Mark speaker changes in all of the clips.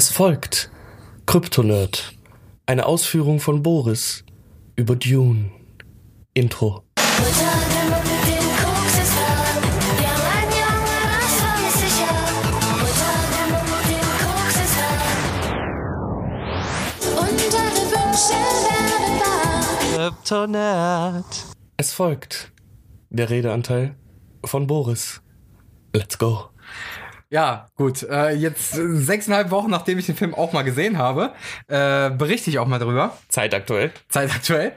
Speaker 1: Es folgt Kryptonerd. Eine Ausführung von Boris über Dune. Intro. Es folgt der Redeanteil von Boris. Let's go.
Speaker 2: Ja, gut. Äh, jetzt sechseinhalb Wochen, nachdem ich den Film auch mal gesehen habe, äh, berichte ich auch mal drüber.
Speaker 1: Zeitaktuell.
Speaker 2: Zeitaktuell.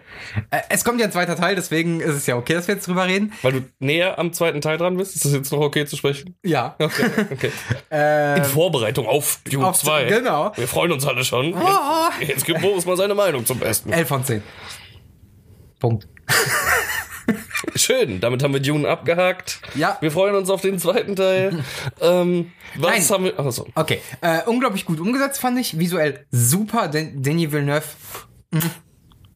Speaker 2: Äh, es kommt ja ein zweiter Teil, deswegen ist es ja okay, dass wir jetzt drüber reden.
Speaker 1: Weil du näher am zweiten Teil dran bist, ist das jetzt noch okay zu sprechen?
Speaker 2: Ja.
Speaker 1: Okay, okay.
Speaker 2: Äh,
Speaker 1: In Vorbereitung auf Dune
Speaker 2: auf-
Speaker 1: 2.
Speaker 2: genau.
Speaker 1: Wir freuen uns alle schon.
Speaker 2: Oh.
Speaker 1: Jetzt, jetzt gibt Boris mal seine Meinung zum Besten.
Speaker 2: 11 von 10. Punkt.
Speaker 1: Schön, damit haben wir Dune abgehakt.
Speaker 2: Ja.
Speaker 1: Wir freuen uns auf den zweiten Teil. ähm, was
Speaker 2: Nein.
Speaker 1: haben wir. Achso.
Speaker 2: Okay. Äh, unglaublich gut umgesetzt, fand ich. Visuell super. Den Denis Villeneuve.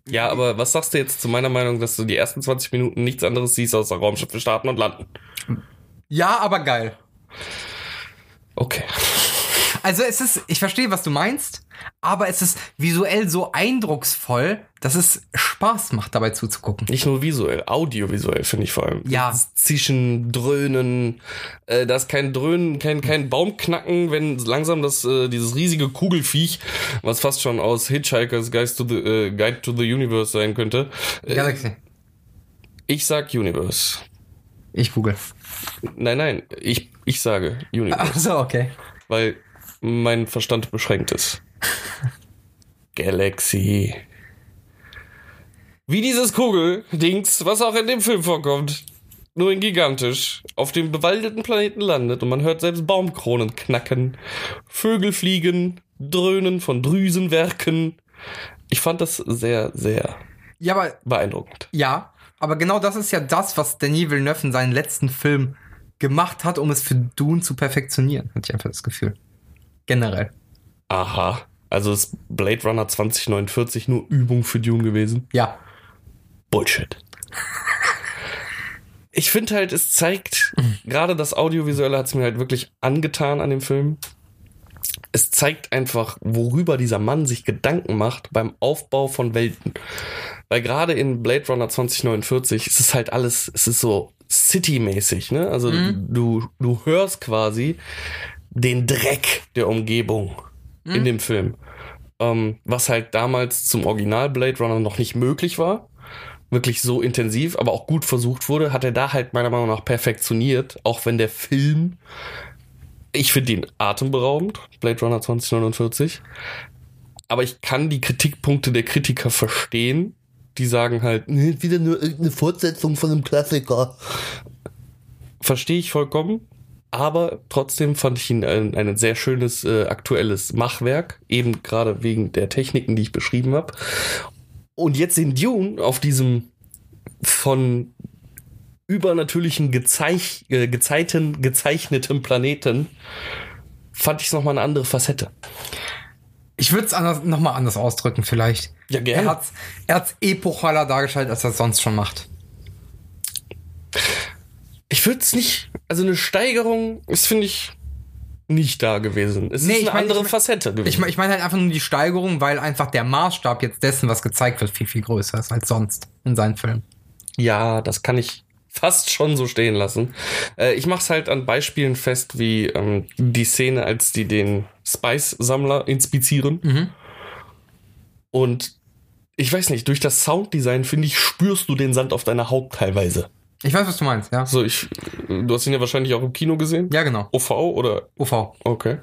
Speaker 1: Ja, aber was sagst du jetzt zu meiner Meinung, dass du die ersten 20 Minuten nichts anderes siehst außer Raumschiffe starten und landen?
Speaker 2: Ja, aber geil.
Speaker 1: Okay.
Speaker 2: Also es ist, ich verstehe, was du meinst, aber es ist visuell so eindrucksvoll, dass es Spaß macht, dabei zuzugucken.
Speaker 1: Nicht nur visuell, audiovisuell finde ich vor allem.
Speaker 2: Ja.
Speaker 1: Das Zischen, Dröhnen, äh, da ist kein Dröhnen, kein, kein Baumknacken, wenn langsam das, äh, dieses riesige Kugelfiech, was fast schon aus Hitchhiker's Guide to the, äh, Guide to the Universe sein könnte. Äh,
Speaker 2: Galaxy.
Speaker 1: ich sag Universe.
Speaker 2: Ich google.
Speaker 1: Nein, nein, ich, ich sage Universe,
Speaker 2: Ach so, okay.
Speaker 1: weil mein Verstand beschränkt ist. Galaxy. Wie dieses Kugeldings, was auch in dem Film vorkommt. Nur in gigantisch. Auf dem bewaldeten Planeten landet und man hört selbst Baumkronen knacken. Vögel fliegen, dröhnen von Drüsenwerken. Ich fand das sehr, sehr
Speaker 2: Ja, aber
Speaker 1: beeindruckend.
Speaker 2: ja, aber genau das ist ja das, was Denis Villeneuve in seinen letzten Film gemacht hat, um es für Dune zu perfektionieren, hatte ich einfach das Gefühl. Generell.
Speaker 1: Aha. Also ist Blade Runner 2049 nur Übung für Dune gewesen?
Speaker 2: Ja.
Speaker 1: Bullshit. Ich finde halt, es zeigt, gerade das Audiovisuelle hat es mir halt wirklich angetan an dem Film. Es zeigt einfach, worüber dieser Mann sich Gedanken macht beim Aufbau von Welten. Weil gerade in Blade Runner 2049 ist es halt alles, es ist so City-mäßig, ne? Also du, du hörst quasi den Dreck der Umgebung in dem Film. Ähm, was halt damals zum Original Blade Runner noch nicht möglich war wirklich so intensiv, aber auch gut versucht wurde, hat er da halt meiner Meinung nach perfektioniert, auch wenn der Film, ich finde ihn atemberaubend, Blade Runner 2049, aber ich kann die Kritikpunkte der Kritiker verstehen, die sagen halt, "Nee, wieder nur irgendeine Fortsetzung von einem Klassiker. Verstehe ich vollkommen, aber trotzdem fand ich ihn ein, ein sehr schönes äh, aktuelles Machwerk, eben gerade wegen der Techniken, die ich beschrieben habe. Und jetzt in Dune auf diesem von übernatürlichen Gezeich, äh, Gezeiten, gezeichneten Planeten fand ich es nochmal eine andere Facette.
Speaker 2: Ich würde es anders, nochmal anders ausdrücken, vielleicht.
Speaker 1: Ja, gerne.
Speaker 2: Er hat's, er hat's epochaler dargestellt, als er es sonst schon macht.
Speaker 1: Ich würde es nicht, also eine Steigerung ist, finde ich, nicht da gewesen. Es
Speaker 2: Nee,
Speaker 1: ist eine
Speaker 2: mein-
Speaker 1: andere
Speaker 2: ich mein-
Speaker 1: Facette gewesen.
Speaker 2: Ich, mein- ich meine halt einfach nur die Steigerung, weil einfach der Maßstab jetzt dessen, was gezeigt wird, viel, viel größer ist als sonst in seinen Filmen.
Speaker 1: Ja, das kann ich fast schon so stehen lassen. Äh, ich mach's halt an Beispielen fest, wie ähm, die Szene, als die den Spice-Sammler inspizieren. Und ich weiß nicht, durch das Sounddesign, finde ich, spürst du den Sand auf deiner Haut teilweise.
Speaker 2: Ich weiß, was du meinst, ja.
Speaker 1: So, ich, du hast ihn ja wahrscheinlich auch im Kino gesehen.
Speaker 2: Ja, genau.
Speaker 1: OV oder
Speaker 2: UV.
Speaker 1: Okay.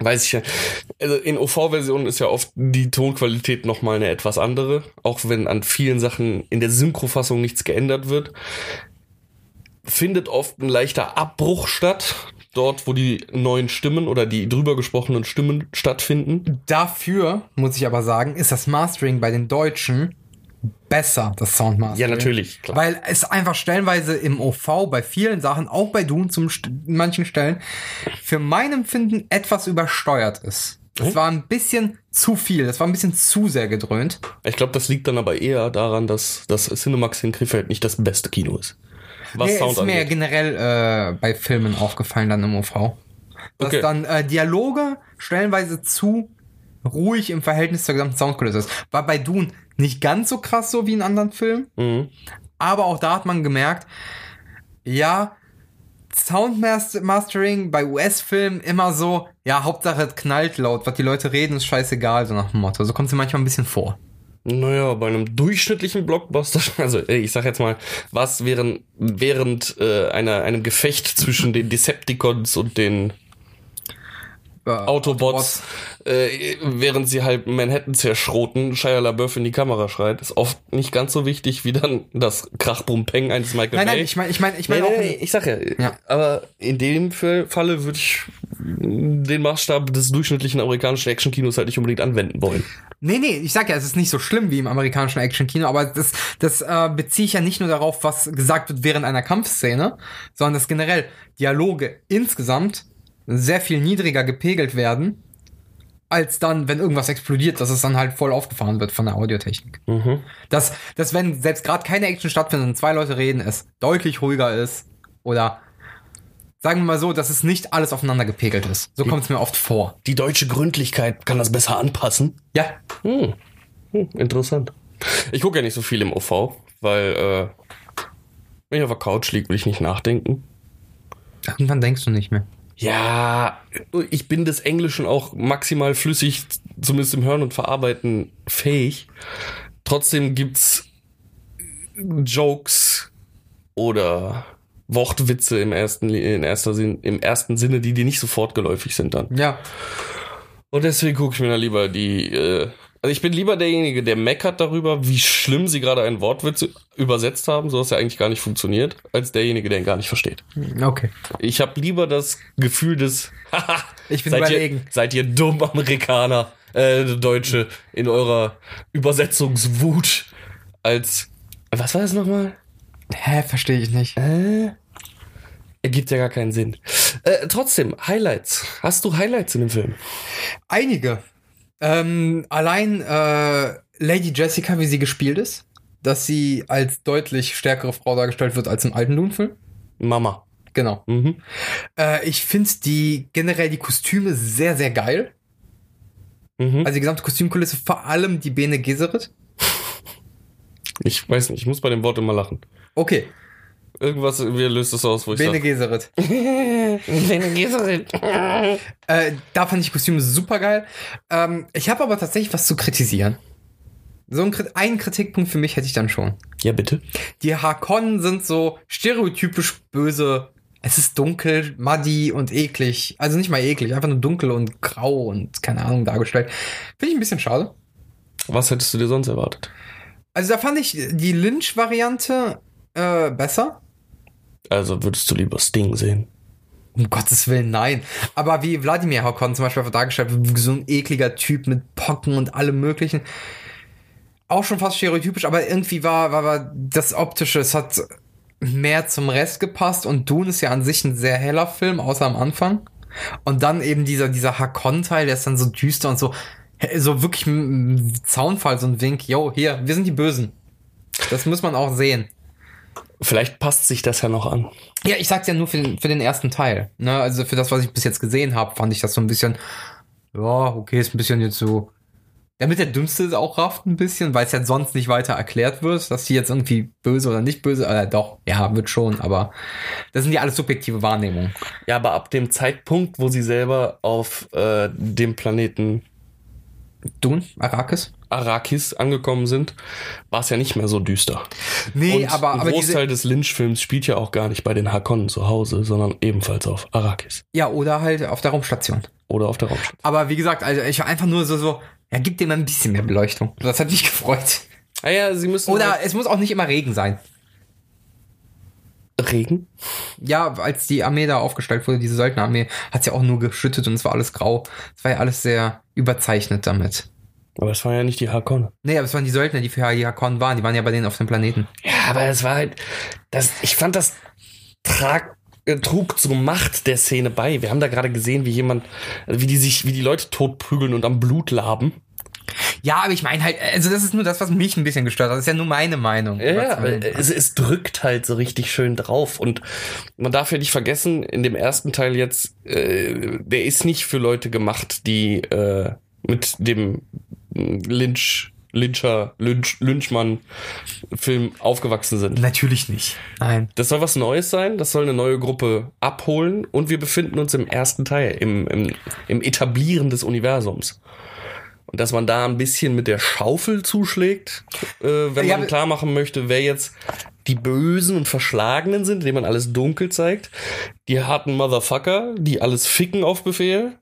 Speaker 1: Weiß ich ja. Also in OV-Versionen ist ja oft die Tonqualität nochmal eine etwas andere, auch wenn an vielen Sachen in der Synchrofassung nichts geändert wird. Findet oft ein leichter Abbruch statt, dort wo die neuen Stimmen oder die drüber gesprochenen Stimmen stattfinden.
Speaker 2: Dafür, muss ich aber sagen, ist das Mastering bei den Deutschen besser, das Soundmastering.
Speaker 1: Ja, natürlich, klar.
Speaker 2: Weil es einfach stellenweise im OV bei vielen Sachen, auch bei Dune zum St manchen Stellen, für mein Empfinden etwas übersteuert ist. Das
Speaker 1: Hm?
Speaker 2: war ein bisschen zu viel, das war ein bisschen zu sehr gedröhnt.
Speaker 1: Ich glaube, das liegt dann aber eher daran, dass das Cinemax in Krefeld nicht das beste Kino ist. Was
Speaker 2: Nee,
Speaker 1: Sound
Speaker 2: ist mir
Speaker 1: angeht.
Speaker 2: generell äh, bei Filmen aufgefallen dann im OV. Dass
Speaker 1: Okay.
Speaker 2: dann äh, Dialoge stellenweise zu ruhig im Verhältnis zur gesamten Soundkulisse ist. War bei Dune nicht ganz so krass so wie in anderen Filmen,
Speaker 1: Mhm.
Speaker 2: aber auch da hat man gemerkt, ja, Soundmastering bei US-Filmen immer so, ja, Hauptsache es knallt laut, was die Leute reden, ist scheißegal, so nach dem Motto. So kommt es mir manchmal ein bisschen vor.
Speaker 1: Naja, bei einem durchschnittlichen Blockbuster, also ich sag jetzt mal, was während, während äh, einer, einem Gefecht zwischen den Decepticons und den
Speaker 2: Äh,
Speaker 1: Autobots, äh, während sie halt Manhattan zerschroten, Shia LaBeouf in die Kamera schreit, ist oft nicht ganz so wichtig wie dann das Krachbrumpeng eines Michael
Speaker 2: Nein,
Speaker 1: Bay.
Speaker 2: nein, ich meine, ich meine, ich meine
Speaker 1: nee,
Speaker 2: auch.
Speaker 1: nee, ich sag ja,
Speaker 2: Ja.
Speaker 1: aber in dem Fall- Falle würde ich den Maßstab des durchschnittlichen amerikanischen Actionkinos halt nicht unbedingt anwenden wollen.
Speaker 2: Nee, nee, ich sag ja, es ist nicht so schlimm wie im amerikanischen Actionkino, aber das, das äh, beziehe ich ja nicht nur darauf, was gesagt wird während einer Kampfszene, sondern dass generell Dialoge insgesamt sehr viel niedriger gepegelt werden, als dann, wenn irgendwas explodiert, dass es dann halt voll aufgefahren wird von der Audiotechnik.
Speaker 1: Mhm.
Speaker 2: Dass, dass wenn selbst gerade keine Action stattfindet und zwei Leute reden, es deutlich ruhiger ist oder sagen wir mal so, dass es nicht alles aufeinander gepegelt ist. So kommt es mir oft vor.
Speaker 1: Die deutsche Gründlichkeit kann das besser anpassen.
Speaker 2: Ja,
Speaker 1: Hm. Hm, interessant. Ich gucke ja nicht so viel im OV, weil äh, wenn ich auf der Couch liege, will ich nicht nachdenken.
Speaker 2: irgendwann denkst du nicht mehr.
Speaker 1: Ja, ich bin des Englischen auch maximal flüssig, zumindest im Hören und Verarbeiten, fähig. Trotzdem gibt's Jokes oder Wortwitze im ersten, in erster Sinn, im ersten Sinne, die dir nicht sofort geläufig sind dann.
Speaker 2: Ja,
Speaker 1: Und deswegen gucke ich mir da lieber die. Äh, also ich bin lieber derjenige, der meckert darüber, wie schlimm sie gerade einen Wortwitz übersetzt haben, so dass er eigentlich gar nicht funktioniert, als derjenige, der ihn gar nicht versteht.
Speaker 2: okay.
Speaker 1: Ich habe lieber das Gefühl des Haha,
Speaker 2: Ich bin
Speaker 1: seid
Speaker 2: überlegen.
Speaker 1: Ihr, seid ihr dumm Amerikaner, äh, Deutsche, in eurer Übersetzungswut als was war das nochmal?
Speaker 2: Hä, verstehe ich nicht.
Speaker 1: Äh, ergibt ja gar keinen Sinn. Äh, trotzdem, Highlights. Hast du Highlights in dem Film?
Speaker 2: Einige. Ähm, allein äh, Lady Jessica, wie sie gespielt ist, dass sie als deutlich stärkere Frau dargestellt wird als im alten Dune-Film.
Speaker 1: Mama.
Speaker 2: Genau.
Speaker 1: Mhm.
Speaker 2: Äh, ich finde die generell die Kostüme sehr, sehr geil.
Speaker 1: Mhm.
Speaker 2: Also die gesamte Kostümkulisse, vor allem die Bene Gesserit.
Speaker 1: Ich weiß nicht, ich muss bei dem Wort immer lachen.
Speaker 2: Okay,
Speaker 1: Irgendwas wie löst das aus, wo ich
Speaker 2: Bene Gesserit.
Speaker 1: Bene Gesserit.
Speaker 2: Äh, da fand ich Kostüme super geil. Ähm, ich habe aber tatsächlich was zu kritisieren. So ein, einen Kritikpunkt für mich hätte ich dann schon.
Speaker 1: Ja, bitte.
Speaker 2: Die Harkonnen sind so stereotypisch böse. Es ist dunkel, muddy und eklig. Also nicht mal eklig, einfach nur dunkel und grau und keine Ahnung dargestellt. Finde ich ein bisschen schade.
Speaker 1: Was hättest du dir sonst erwartet?
Speaker 2: Also da fand ich die Lynch-Variante äh, besser.
Speaker 1: Also würdest du lieber Sting sehen?
Speaker 2: Um Gottes Willen, nein. Aber wie Wladimir Harkonnen zum Beispiel dargestellt wird, so ein ekliger Typ mit Pocken und allem möglichen. Auch schon fast stereotypisch, aber irgendwie war, war, war das Optische, es hat mehr zum Rest gepasst und Dune ist ja an sich ein sehr heller Film, außer am Anfang. Und dann eben dieser, dieser Hakon-Teil, der ist dann so düster und so, so wirklich ein Zaunfall, so ein Wink, yo, hier, wir sind die Bösen. Das muss man auch sehen.
Speaker 1: Vielleicht passt sich das ja noch an.
Speaker 2: Ja, ich sag's ja nur für den, für den ersten Teil. Ne? Also für das, was ich bis jetzt gesehen habe, fand ich das so ein bisschen, ja, okay, ist ein bisschen jetzt so. Damit der Dümmste es auch rafft ein bisschen, weil es ja sonst nicht weiter erklärt wird, dass die jetzt irgendwie böse oder nicht böse, äh, doch, ja, wird schon, aber das sind ja alles subjektive Wahrnehmungen.
Speaker 1: Ja, aber ab dem Zeitpunkt, wo sie selber auf äh, dem Planeten
Speaker 2: Dune, Arrakis?
Speaker 1: Arrakis angekommen sind, war es ja nicht mehr so düster.
Speaker 2: Nee,
Speaker 1: Und
Speaker 2: aber,
Speaker 1: ein
Speaker 2: aber
Speaker 1: Großteil des Lynch-Films spielt ja auch gar nicht bei den Hakonnen zu Hause, sondern ebenfalls auf Arrakis
Speaker 2: ja, oder halt auf der Raumstation.
Speaker 1: oder auf der Raumstation.
Speaker 2: Aber wie gesagt, also ich war einfach nur so, so, ja, gib dem ein bisschen mehr Beleuchtung. Das hat mich gefreut.
Speaker 1: Naja, Ah sie müssen
Speaker 2: Oder
Speaker 1: halt
Speaker 2: es muss auch nicht immer Regen sein.
Speaker 1: Regen.
Speaker 2: Ja, als die Armee da aufgestellt wurde, diese Söldnerarmee, hat's ja auch nur geschüttet und es war alles grau. Es war ja alles sehr überzeichnet damit.
Speaker 1: Aber es waren ja nicht die Hakonnen.
Speaker 2: Nee, aber es waren die Söldner, die für Hakon waren. Die waren ja bei denen auf dem Planeten.
Speaker 1: Ja, aber es war halt, das, ich fand das trag, äh, trug zur Macht der Szene bei. Wir haben da gerade gesehen, wie jemand, wie die sich, wie die Leute totprügeln und am Blut laben.
Speaker 2: Ja, aber ich meine halt, also das ist nur das, was mich ein bisschen gestört hat. Das ist ja nur meine Meinung.
Speaker 1: Ja, es, es drückt halt so richtig schön drauf. Und man darf ja nicht vergessen, in dem ersten Teil jetzt, äh, der ist nicht für Leute gemacht, die äh, mit dem Lynch, Lyncher, Lynch, Lynchmann-Film aufgewachsen sind.
Speaker 2: Natürlich nicht. Nein.
Speaker 1: Das soll was Neues sein, das soll eine neue Gruppe abholen und wir befinden uns im ersten Teil, im, im, im Etablieren des Universums. Und dass man da ein bisschen mit der Schaufel zuschlägt, äh, wenn
Speaker 2: Ja,
Speaker 1: man klar machen möchte, wer jetzt die Bösen und Verschlagenen sind, indem man alles dunkel zeigt. Die harten Motherfucker, die alles ficken auf Befehl,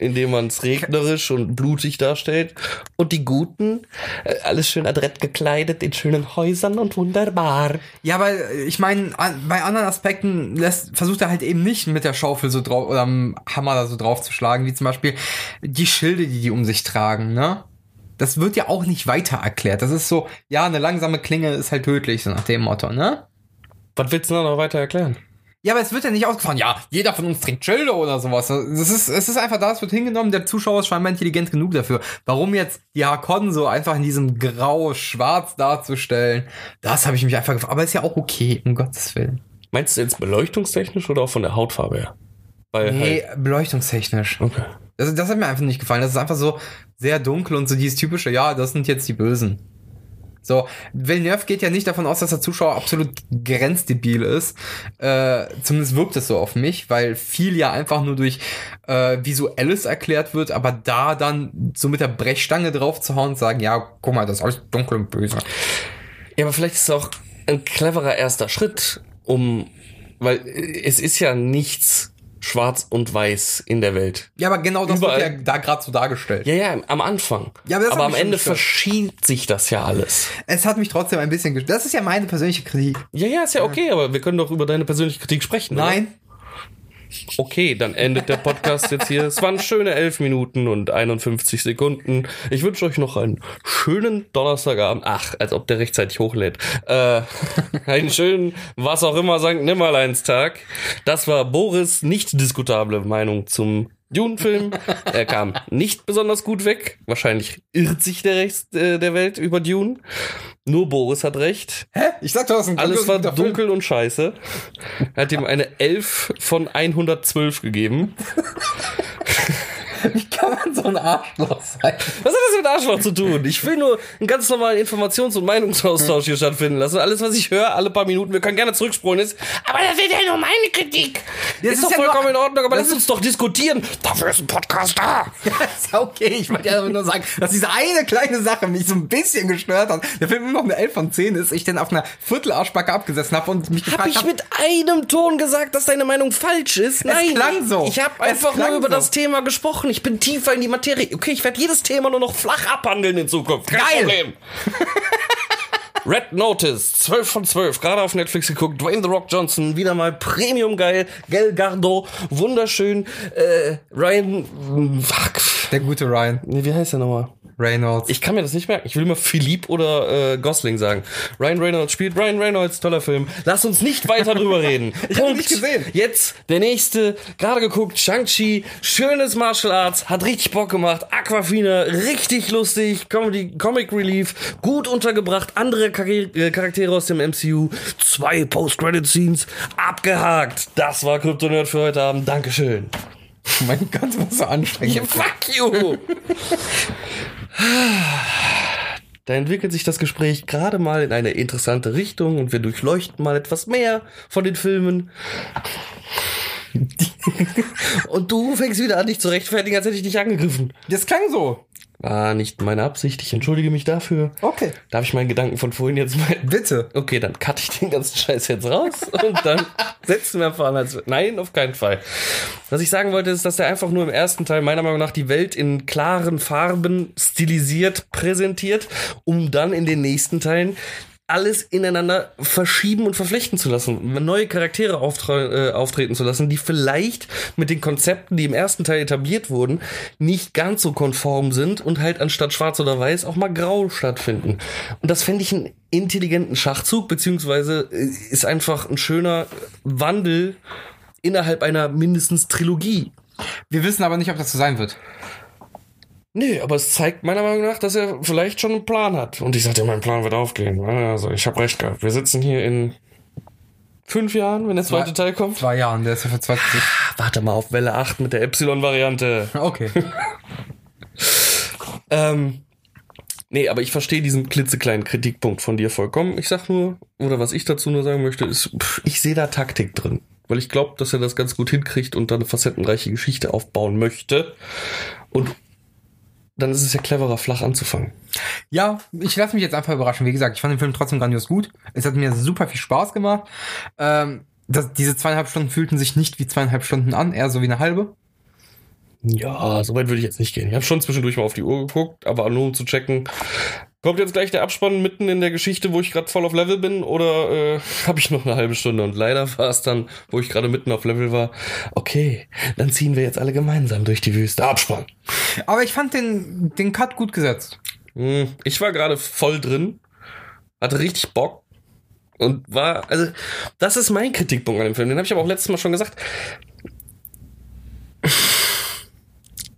Speaker 1: indem man es regnerisch und blutig darstellt. Und die Guten, äh, alles schön adrett gekleidet in schönen Häusern und wunderbar.
Speaker 2: Ja, aber ich meine, bei anderen Aspekten lässt, versucht er halt eben nicht mit der Schaufel so drauf oder am Hammer da so drauf zu schlagen, wie zum Beispiel die Schilde, die die um sich tragen, ne? Das wird ja auch nicht weiter erklärt. Das ist so, ja, eine langsame Klinge ist halt tödlich, so nach dem Motto, ne?
Speaker 1: Was willst du da noch weiter erklären?
Speaker 2: Ja, aber es wird ja nicht ausgefahren, ja, jeder von uns trägt Schilde oder sowas. Das ist, es ist einfach da, es wird hingenommen, der Zuschauer ist scheinbar intelligent genug dafür. Warum jetzt die Hakon so einfach in diesem Grau-Schwarz darzustellen, das habe ich mich einfach gefragt. Aber ist ja auch okay, um Gottes Willen.
Speaker 1: Meinst du jetzt beleuchtungstechnisch oder auch von der Hautfarbe her? Weil
Speaker 2: Nee,
Speaker 1: halt,
Speaker 2: beleuchtungstechnisch.
Speaker 1: okay.
Speaker 2: Das, das hat mir einfach nicht gefallen. Das ist einfach so sehr dunkel und so dieses typische, ja, das sind jetzt die Bösen. So, Villeneuve geht ja nicht davon aus, dass der Zuschauer absolut grenzdebil ist. Äh, zumindest wirkt es so auf mich, weil viel ja einfach nur durch äh, Visuelles erklärt wird, aber da dann so mit der Brechstange drauf zu hauen und sagen, ja, guck mal, das ist alles dunkel und böse.
Speaker 1: Ja, aber vielleicht ist es auch ein cleverer erster Schritt, um, weil es ist ja nichts schwarz und weiß in der Welt.
Speaker 2: Ja, aber genau das
Speaker 1: Überall.
Speaker 2: wird ja da gerade so dargestellt.
Speaker 1: Ja, ja, am Anfang.
Speaker 2: Ja, aber
Speaker 1: aber am Ende
Speaker 2: gestört.
Speaker 1: verschiebt sich das ja alles.
Speaker 2: Es hat mich trotzdem ein bisschen gestört. Das ist ja meine persönliche Kritik.
Speaker 1: Ja, ja, ist ja okay, aber wir können doch über deine persönliche Kritik sprechen. oder? Okay, dann endet der Podcast jetzt hier. Es waren schöne 11 Minuten und 51 Sekunden. Ich wünsche euch noch einen schönen Donnerstagabend. Ach, als ob der rechtzeitig hochlädt. Äh, einen schönen, was auch immer, St. Nimmerleinstag. Das war Boris nicht diskutable Meinung zum Dune-Film. Er kam nicht besonders gut weg. Wahrscheinlich irrt sich der Rest äh, der Welt über Dune. Nur Boris hat recht.
Speaker 2: Hä? Ich sag doch, das ist ein
Speaker 1: Alles war
Speaker 2: guter Film.
Speaker 1: dunkel und scheiße. Er hat ihm eine 11 von 112 gegeben.
Speaker 2: Wie kann man so ein Arschloch sein?
Speaker 1: Was hat das mit Arschloch zu tun? Ich will nur einen ganz normalen Informations- und Meinungsaustausch hier stattfinden lassen. Alles, was ich höre, alle paar Minuten, wir können gerne zurückspulen, ist, aber das ist ja nur meine Kritik.
Speaker 2: Das
Speaker 1: ist,
Speaker 2: ist
Speaker 1: doch
Speaker 2: ja
Speaker 1: vollkommen
Speaker 2: nur-
Speaker 1: in Ordnung, aber lass uns doch diskutieren. Dafür ist ein Podcast da.
Speaker 2: Ja, ist ja okay. Ich wollte ja nur sagen, dass diese eine kleine Sache mich so ein bisschen gestört hat. Der Film immer noch eine 11 von 10 ist, ich dann auf einer Viertelarschbacke abgesessen habe und mich
Speaker 1: Hab
Speaker 2: gefragt
Speaker 1: ich
Speaker 2: habe,
Speaker 1: mit einem Ton gesagt, dass deine Meinung falsch ist? Nein.
Speaker 2: klang so.
Speaker 1: Ich habe
Speaker 2: Es
Speaker 1: einfach nur über
Speaker 2: so.
Speaker 1: das Thema gesprochen. Ich bin tiefer in die Materie. Okay, ich werde jedes Thema nur noch flach abhandeln in Zukunft. Kein
Speaker 2: Geil.
Speaker 1: Problem. Red Notice, 12 von 12, gerade auf Netflix geguckt. Dwayne The Rock Johnson, wieder mal Premium geil. Gel Gardo, wunderschön. Äh, Ryan, fuck.
Speaker 2: der gute Ryan
Speaker 1: wie heißt der nochmal?
Speaker 2: Reynolds.
Speaker 1: Ich kann mir das nicht merken. Ich will immer Philippe oder äh, Gosling sagen. Ryan Reynolds spielt. Ryan Reynolds, toller Film. Lass uns nicht weiter drüber reden.
Speaker 2: Ich hab ihn nicht gesehen.
Speaker 1: Jetzt der nächste. Gerade geguckt. Shang-Chi. Schönes Martial Arts. Hat richtig Bock gemacht. Aquafina. Richtig lustig. Comedy, Comic Relief. Gut untergebracht. Andere äh, Charaktere aus dem MCU. Zwei Post-Credit-Scenes. Abgehakt. Das war Krypto Nerd für heute Abend. Dankeschön.
Speaker 2: mein Gott, was so anstrengend.
Speaker 1: Fuck you! Da entwickelt sich das Gespräch gerade mal in eine interessante Richtung und wir durchleuchten mal etwas mehr von den Filmen. Und du fängst wieder an, dich zu rechtfertigen, als hätte ich dich angegriffen.
Speaker 2: Das klang so.
Speaker 1: War nicht meine Absicht, ich entschuldige mich dafür.
Speaker 2: Okay.
Speaker 1: Darf ich meinen Gedanken von vorhin jetzt mal.
Speaker 2: Bitte.
Speaker 1: Okay, dann cutte ich den ganzen Scheiß jetzt raus und dann setzen wir einfach an als. Nein, auf keinen Fall. Was ich sagen wollte, ist, dass er einfach nur im ersten Teil meiner Meinung nach die Welt in klaren Farben stilisiert präsentiert, um dann in den nächsten Teilen alles ineinander verschieben und verflechten zu lassen, neue Charaktere auftre äh, auftreten zu lassen, die vielleicht mit den Konzepten, die im ersten Teil etabliert wurden, nicht ganz so konform sind und halt anstatt schwarz oder weiß auch mal grau stattfinden. Und das fände ich einen intelligenten Schachzug, beziehungsweise äh, ist einfach ein schöner Wandel innerhalb einer mindestens Trilogie.
Speaker 2: Wir wissen aber nicht, ob das so sein wird.
Speaker 1: Nee, aber es zeigt meiner Meinung nach, dass er vielleicht schon einen Plan hat. Und ich sagte, mein Plan wird aufgehen. Also, ich habe recht gehabt. Wir sitzen hier in fünf Jahren, wenn der zweite Teil kommt.
Speaker 2: Zwei Jahren, der ist ja für 20.
Speaker 1: Warte mal auf Welle 8 mit der Epsilon-Variante.
Speaker 2: Okay.
Speaker 1: Ähm, nee, aber ich verstehe diesen klitzekleinen Kritikpunkt von dir vollkommen. Ich sag nur, oder was ich dazu nur sagen möchte, ist, pff, ich sehe da Taktik drin. Weil ich glaube, dass er das ganz gut hinkriegt und dann eine facettenreiche Geschichte aufbauen möchte. Und dann ist es ja cleverer, flach anzufangen.
Speaker 2: Ja, ich lasse mich jetzt einfach überraschen. Wie gesagt, ich fand den Film trotzdem grandios gut. Es hat mir super viel Spaß gemacht. Ähm, das, diese zweieinhalb Stunden fühlten sich nicht wie zweieinhalb Stunden an, eher so wie eine halbe.
Speaker 1: Ja, so weit würde ich jetzt nicht gehen. Ich habe schon zwischendurch mal auf die Uhr geguckt, aber nur um zu checken, kommt jetzt gleich der Abspann mitten in der Geschichte, wo ich gerade voll auf Level bin, oder äh, habe ich noch eine halbe Stunde? Und leider war es dann, wo ich gerade mitten auf Level war, okay, dann ziehen wir jetzt alle gemeinsam durch die Wüste. Abspann.
Speaker 2: Aber ich fand den, den Cut gut gesetzt.
Speaker 1: Hm, Ich war gerade voll drin, hatte richtig Bock und war, also, das ist mein Kritikpunkt an dem Film. Den habe ich aber auch letztes Mal schon gesagt.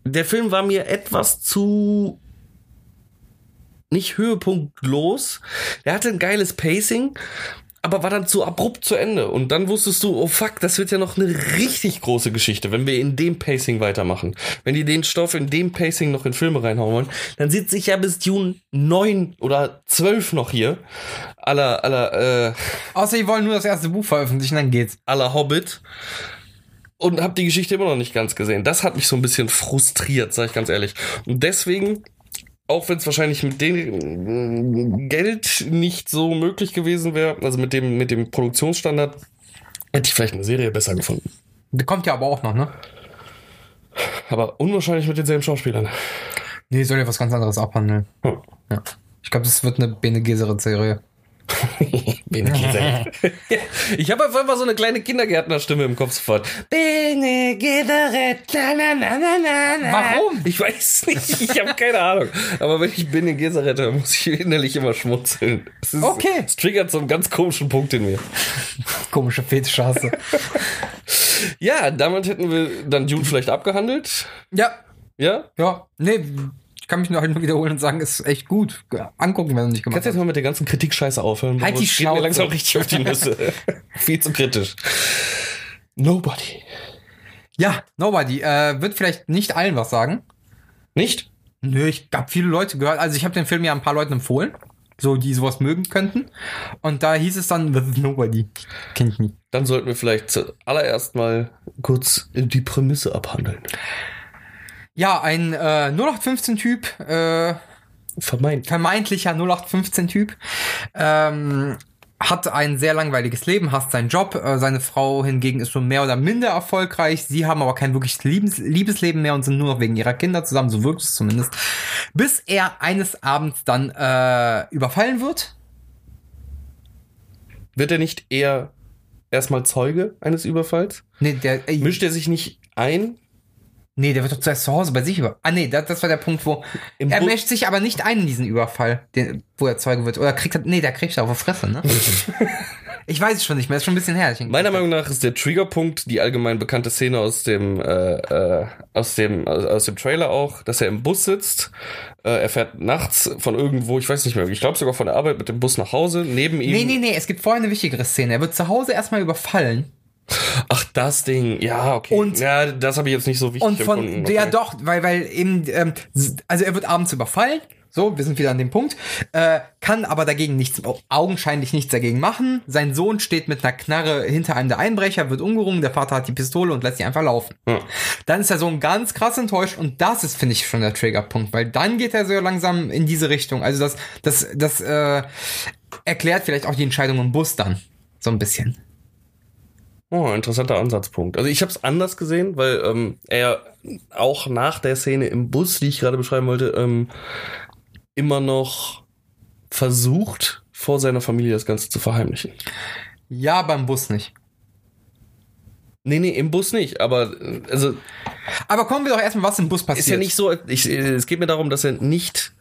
Speaker 1: Der Film war mir etwas zu nicht höhepunktlos. Er hatte ein geiles Pacing, aber war dann zu abrupt zu Ende. Und dann wusstest du, oh fuck, das wird ja noch eine richtig große Geschichte, wenn wir in dem Pacing weitermachen. Wenn die den Stoff in dem Pacing noch in Filme reinhauen wollen, dann sitze ich ja bis Dune 9 oder 12 noch hier. Aller, aller, äh,
Speaker 2: Außer die wollen nur das erste Buch veröffentlichen, dann geht's.
Speaker 1: aller Hobbit. Und habe die Geschichte immer noch nicht ganz gesehen. Das hat mich so ein bisschen frustriert, sage ich ganz ehrlich. Und deswegen auch wenn es wahrscheinlich mit dem Geld nicht so möglich gewesen wäre, also mit dem, mit dem Produktionsstandard, hätte ich vielleicht eine Serie besser gefunden.
Speaker 2: Der kommt ja aber auch noch, ne?
Speaker 1: Aber unwahrscheinlich mit denselben Schauspielern.
Speaker 2: Nee, soll ja was ganz anderes abhandeln.
Speaker 1: Hm.
Speaker 2: Ja. Ich glaube, das wird eine Bene Gesserit-Serie.
Speaker 1: Ich habe auf einmal so eine kleine Kindergärtnerstimme im Kopf sofort. Bene Gesserit. Na, na, na, na, na, na.
Speaker 2: Warum?
Speaker 1: Ich weiß nicht. Ich habe keine Ahnung. Aber wenn ich Bene Gesserit höre, muss ich innerlich immer schmunzeln. Es ist,
Speaker 2: Okay.
Speaker 1: Es triggert so einen ganz komischen Punkt in mir.
Speaker 2: Komische Fetischhasse.
Speaker 1: Ja, damit hätten wir dann Dune vielleicht abgehandelt.
Speaker 2: ja,
Speaker 1: Ja?
Speaker 2: ja. Nee, kann mich nur halt nur wiederholen und sagen, ist echt gut. Angucken, wenn du nicht gemacht
Speaker 1: Kannst du jetzt mal mit der ganzen Kritik-Scheiße aufhören?
Speaker 2: Halt die
Speaker 1: geht mir
Speaker 2: Schnauze.
Speaker 1: langsam richtig auf die Nüsse. Viel zu kritisch. Nobody.
Speaker 2: Ja, Nobody. Äh, wird vielleicht nicht allen was sagen.
Speaker 1: Nicht?
Speaker 2: Nö, ich hab viele Leute gehört. Also ich habe den Film ja ein paar Leuten empfohlen, so die sowas mögen könnten. Und da hieß es dann, das ist Nobody. Kenn ich nie.
Speaker 1: Dann sollten wir vielleicht zuallererst mal kurz die Prämisse abhandeln.
Speaker 2: Ja, ein äh, 0815-Typ, äh,
Speaker 1: Vermeint.
Speaker 2: vermeintlicher 0815-Typ, ähm, hat ein sehr langweiliges Leben, hasst seinen Job. Äh, seine Frau hingegen ist so mehr oder minder erfolgreich. Sie haben aber kein wirkliches Liebes Liebesleben mehr und sind nur noch wegen ihrer Kinder zusammen, so wirkt es zumindest. Bis er eines Abends dann äh, überfallen wird.
Speaker 1: Wird er nicht eher erstmal Zeuge eines Überfalls?
Speaker 2: Nee, der, äh,
Speaker 1: Mischt er sich nicht ein?
Speaker 2: Nee, der wird doch zuerst zu Hause bei sich über. Ah, nee, das, das war der Punkt, wo.
Speaker 1: Im
Speaker 2: er
Speaker 1: Bu-
Speaker 2: mischt sich aber nicht ein in diesen Überfall, den, wo er Zeuge wird. Oder kriegt er. Nee, der kriegt er auf die Fresse, ne? ich weiß es schon nicht mehr, ist schon ein bisschen her.
Speaker 1: Meiner Meinung nach ist der Triggerpunkt die allgemein bekannte Szene aus dem äh, äh, aus dem aus, aus dem Trailer auch, dass er im Bus sitzt. Äh, er fährt nachts von irgendwo, ich weiß nicht mehr, ich glaube sogar von der Arbeit mit dem Bus nach Hause. Neben ihm.
Speaker 2: Nee, nee, nee, es gibt vorher eine wichtigere Szene. Er wird zu Hause erstmal überfallen.
Speaker 1: Ach, das Ding. Ja, okay.
Speaker 2: Und-
Speaker 1: ja, das habe ich jetzt nicht so wichtig
Speaker 2: Und von,
Speaker 1: empfunden.
Speaker 2: ja
Speaker 1: Okay.
Speaker 2: doch, weil, weil eben, ähm, also er wird abends überfallen. So, wir sind wieder an dem Punkt. Äh, kann aber dagegen nichts, augenscheinlich nichts dagegen machen. Sein Sohn steht mit einer Knarre hinter einem der Einbrecher, wird umgerungen, der Vater hat die Pistole und lässt sie einfach laufen.
Speaker 1: Ja.
Speaker 2: Dann ist der Sohn ganz krass enttäuscht und das ist, finde ich, schon der Triggerpunkt, weil dann geht er so langsam in diese Richtung. Also das, das, das äh, erklärt vielleicht auch die Entscheidung im Bus dann. So ein bisschen.
Speaker 1: Oh, interessanter Ansatzpunkt. Also ich habe es anders gesehen, weil ähm, er auch nach der Szene im Bus, die ich gerade beschreiben wollte, ähm, immer noch versucht, vor seiner Familie das Ganze zu verheimlichen.
Speaker 2: Ja, beim Bus nicht.
Speaker 1: Nee, nee, im Bus nicht, aber also
Speaker 2: Aber kommen wir doch erstmal, was im Bus passiert.
Speaker 1: ist ja nicht so, ich, es geht mir darum, dass er nicht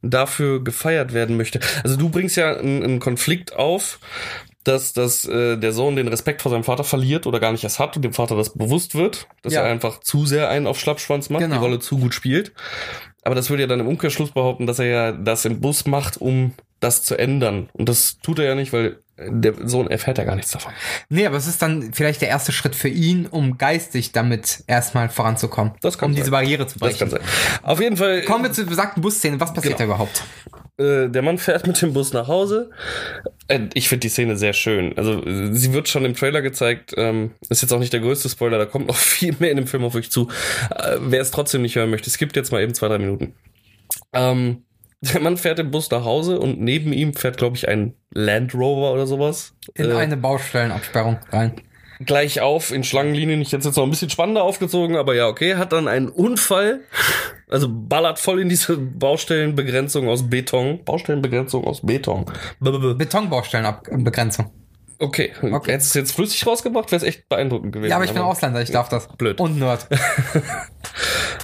Speaker 1: dafür gefeiert werden möchte. Also du bringst ja einen, einen Konflikt auf, dass, dass äh, der Sohn den Respekt vor seinem Vater verliert oder gar nicht erst hat und dem Vater das bewusst wird, dass
Speaker 2: Ja.
Speaker 1: er einfach zu sehr einen auf Schlappschwanz macht,
Speaker 2: Genau.
Speaker 1: die Rolle zu gut spielt. Aber das würde ja dann im Umkehrschluss behaupten, dass er ja das im Bus macht, um das zu ändern. Und das tut er ja nicht, weil der Sohn erfährt ja gar nichts davon.
Speaker 2: Nee, aber es ist dann vielleicht der erste Schritt für ihn, um geistig damit erstmal voranzukommen.
Speaker 1: Das kann
Speaker 2: um
Speaker 1: sein.
Speaker 2: diese Barriere zu
Speaker 1: Das
Speaker 2: brechen.
Speaker 1: kann sein. Auf jeden Fall.
Speaker 2: Kommen wir zur besagten Busszene. Was passiert
Speaker 1: Genau.
Speaker 2: da überhaupt?
Speaker 1: Äh, der Mann fährt mit dem Bus nach Hause. Äh, ich finde die Szene sehr schön. Also sie wird schon im Trailer gezeigt. Ähm, ist jetzt auch nicht der größte Spoiler, da kommt noch viel mehr in dem Film auf euch zu. Äh, wer es trotzdem nicht hören möchte, es gibt jetzt mal eben zwei, drei Minuten. Ähm, der Mann fährt im Bus nach Hause und neben ihm fährt, glaube ich, ein Land Rover oder sowas.
Speaker 2: In eine Baustellenabsperrung rein.
Speaker 1: gleich auf in Schlangenlinien. Ich hätte es jetzt noch ein bisschen spannender aufgezogen, aber ja, okay. Hat dann einen Unfall, also ballert voll in diese Baustellenbegrenzung aus Beton. Baustellenbegrenzung aus Beton. B -b -b
Speaker 2: Betonbaustellenbegrenzung.
Speaker 1: Okay,
Speaker 2: Okay.
Speaker 1: okay. Hättest du es jetzt flüssig rausgebracht, wäre es echt beeindruckend gewesen.
Speaker 2: Ja, aber ich bin Ausländer, ich darf das.
Speaker 1: Blöd.
Speaker 2: Und Nerd.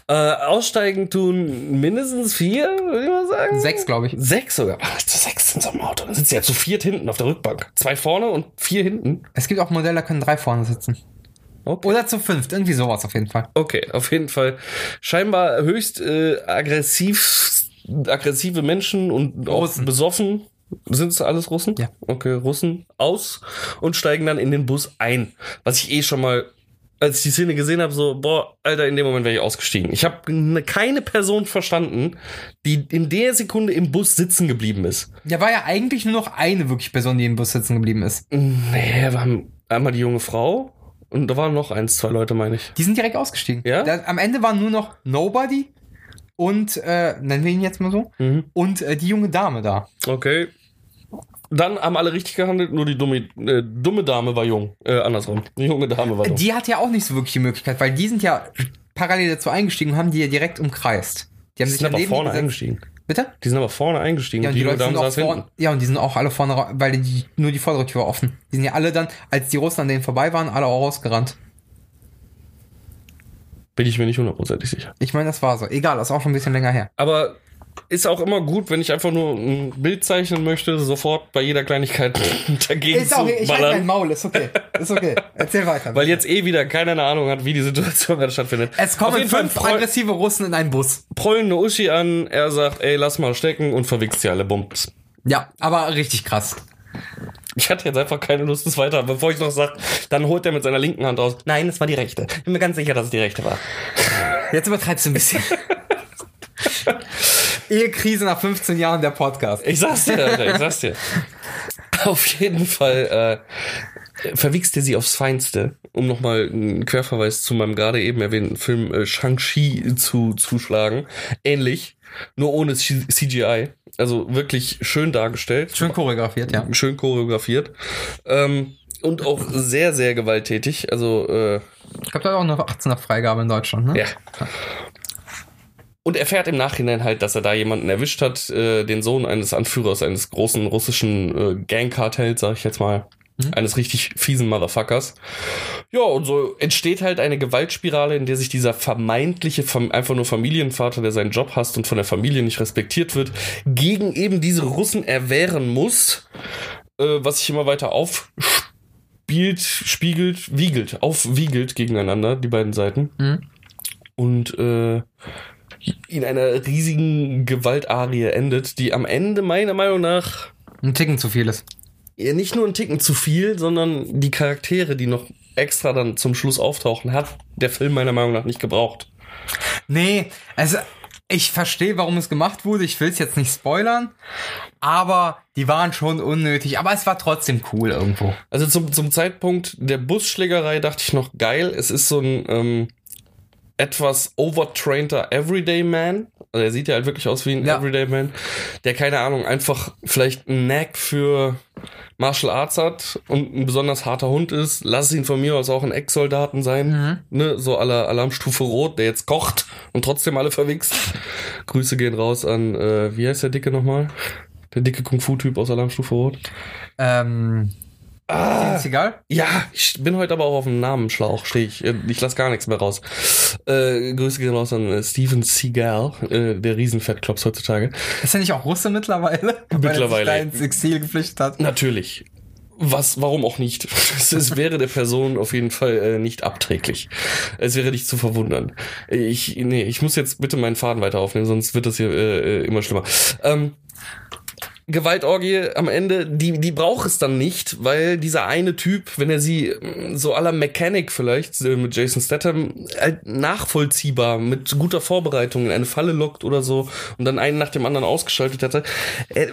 Speaker 1: Äh, aussteigen tun mindestens vier, würde ich mal sagen.
Speaker 2: Sechs, glaube ich.
Speaker 1: Sechs sogar. Was, zu sechs in so einem Auto. Da sitzen ja zu viert hinten auf der Rückbank. Zwei vorne und vier hinten.
Speaker 2: Es gibt auch Modelle, da können drei vorne sitzen.
Speaker 1: Okay.
Speaker 2: Oder zu fünft, irgendwie sowas auf jeden Fall.
Speaker 1: Okay, auf jeden Fall. Scheinbar höchst äh, aggressiv, aggressive Menschen und auch
Speaker 2: Russen.
Speaker 1: besoffen. Sind es alles Russen?
Speaker 2: Ja.
Speaker 1: Okay, Russen aus und steigen dann in den Bus ein. Was ich eh schon mal, als ich die Szene gesehen habe, so, boah, Alter, in dem Moment wäre ich ausgestiegen. Ich habe ne, keine Person verstanden, die in der Sekunde im Bus sitzen geblieben ist.
Speaker 2: Ja, war ja eigentlich nur noch eine wirklich Person, die im Bus sitzen geblieben ist.
Speaker 1: Nee, wir haben einmal die junge Frau und da waren noch eins, zwei Leute, meine ich.
Speaker 2: Die sind direkt ausgestiegen.
Speaker 1: Ja?
Speaker 2: Da, am Ende waren nur noch Nobody und, äh, nennen wir ihn jetzt mal so,
Speaker 1: Mhm.
Speaker 2: und äh, die junge Dame da.
Speaker 1: Okay. Dann haben alle richtig gehandelt, nur die dumme, äh, dumme Dame war jung. Äh, andersrum. Die junge Dame war dumm.
Speaker 2: Die hat ja auch nicht so wirklich die Möglichkeit, weil die sind ja parallel dazu eingestiegen und haben die ja direkt umkreist. Die haben
Speaker 1: Die
Speaker 2: sich
Speaker 1: sind aber vorne
Speaker 2: gesetzt.
Speaker 1: eingestiegen.
Speaker 2: Bitte?
Speaker 1: Die sind aber vorne eingestiegen.
Speaker 2: Ja, und die,
Speaker 1: junge
Speaker 2: Leute sind auch vorne, ja, und die sind auch alle vorne, weil die, nur die vordere Tür war offen. Die sind ja alle dann, als die Russen an denen vorbei waren, alle auch rausgerannt.
Speaker 1: Bin ich mir nicht hundertprozentig sicher.
Speaker 2: Ich meine, das war so. Egal, das ist auch schon ein bisschen länger her.
Speaker 1: Aber ist auch immer gut, wenn ich einfach nur ein Bild zeichnen möchte, sofort bei jeder Kleinigkeit dagegen
Speaker 2: Ist auch,
Speaker 1: zu
Speaker 2: ich halte mein. Maul, ist okay. Ist okay. Erzähl weiter.
Speaker 1: Weil jetzt eh wieder keiner eine Ahnung hat, wie die Situation gerade stattfindet.
Speaker 2: es kommen fünf
Speaker 1: proll-
Speaker 2: aggressive Russen in einen Bus.
Speaker 1: prollen eine Uschi an, er sagt, ey, lass mal stecken und verwichst sie alle Bums.
Speaker 2: Ja, aber richtig krass.
Speaker 1: Ich hatte jetzt einfach keine Lust, das weiter. Bevor ich noch sag, dann holt er mit seiner linken Hand aus. Nein, es war die rechte. Bin mir ganz sicher, dass es die rechte war.
Speaker 2: Jetzt übertreibst du ein bisschen. Ehekrise nach 15 Jahren der Podcast.
Speaker 1: Ich sag's dir, Alter, ich sag's dir. Auf jeden Fall äh, verwichst er sie aufs Feinste, um nochmal einen Querverweis zu meinem gerade eben erwähnten Film äh, Shang-Chi zu zuschlagen. Ähnlich, nur ohne CGI. Also wirklich schön dargestellt.
Speaker 2: Schön choreografiert, ja.
Speaker 1: schön choreografiert. Ähm, und auch sehr, sehr gewalttätig. Also, äh,
Speaker 2: Ich glaube, da auch eine 18er Freigabe in Deutschland, ne?
Speaker 1: ja. Und erfährt im Nachhinein halt, dass er da jemanden erwischt hat, äh, den Sohn eines Anführers eines großen russischen äh, Gangkartells, sag ich jetzt mal. Eines richtig fiesen Motherfuckers. Ja, und so entsteht halt eine Gewaltspirale, in der sich dieser vermeintliche, einfach nur Familienvater, der seinen Job hasst und von der Familie nicht respektiert wird, gegen eben diese Russen erwehren muss, äh, was sich immer weiter aufspielt, spiegelt, wiegelt, aufwiegelt gegeneinander, die beiden Seiten.
Speaker 2: Mhm.
Speaker 1: Und äh, in einer riesigen Gewaltarie endet, die am Ende meiner Meinung nach
Speaker 2: Ein Ticken zu viel ist.
Speaker 1: ja, nicht nur ein Ticken zu viel, sondern die Charaktere, die noch extra dann zum Schluss auftauchen, hat der Film meiner Meinung nach nicht gebraucht.
Speaker 2: Nee, also ich verstehe, warum es gemacht wurde. Ich will es jetzt nicht spoilern, aber die waren schon unnötig. Aber es war trotzdem cool irgendwo.
Speaker 1: Also zum, zum Zeitpunkt der Busschlägerei dachte ich noch geil. Es ist so ein ähm, etwas overtrainter Everyday Man. Also er sieht ja halt wirklich aus wie ein
Speaker 2: Ja.
Speaker 1: Everyday Man, der keine Ahnung, einfach vielleicht einen Knack für Martial Arts hat und ein besonders harter Hund ist. Lass ihn von mir aus auch ein Ex-Soldaten sein. Ne, so aller Alarmstufe Rot, der jetzt kocht und trotzdem alle verwichst. Grüße gehen raus an, äh, wie heißt der Dicke nochmal? Der dicke Kung-Fu-Typ aus Alarmstufe Rot.
Speaker 2: Ähm,
Speaker 1: Ah,
Speaker 2: ist egal?
Speaker 1: ja, ich bin heute aber auch auf dem Namensschlauch, stehe ich. Ich lasse gar nichts mehr raus. Äh, Grüße gehen raus an äh, Steven Seagal, äh, der Riesenfettklops heutzutage.
Speaker 2: Ist er nicht auch Russe mittlerweile? Weil er
Speaker 1: Mittlerweile.
Speaker 2: ins Exil geflüchtet hat.
Speaker 1: Natürlich. was, warum auch nicht? Es, es wäre der Person auf jeden Fall äh, nicht abträglich. Es wäre nicht zu verwundern. Ich, nee, ich muss jetzt bitte meinen Faden weiter aufnehmen, sonst wird das hier äh, immer schlimmer. Ähm, Gewaltorgie am Ende, die, die braucht es dann nicht, weil dieser eine Typ, wenn er sie mm, so aller Mechanic vielleicht äh, mit Jason Statham halt nachvollziehbar mit guter Vorbereitung in eine Falle lockt oder so und dann einen nach dem anderen ausgeschaltet hätte,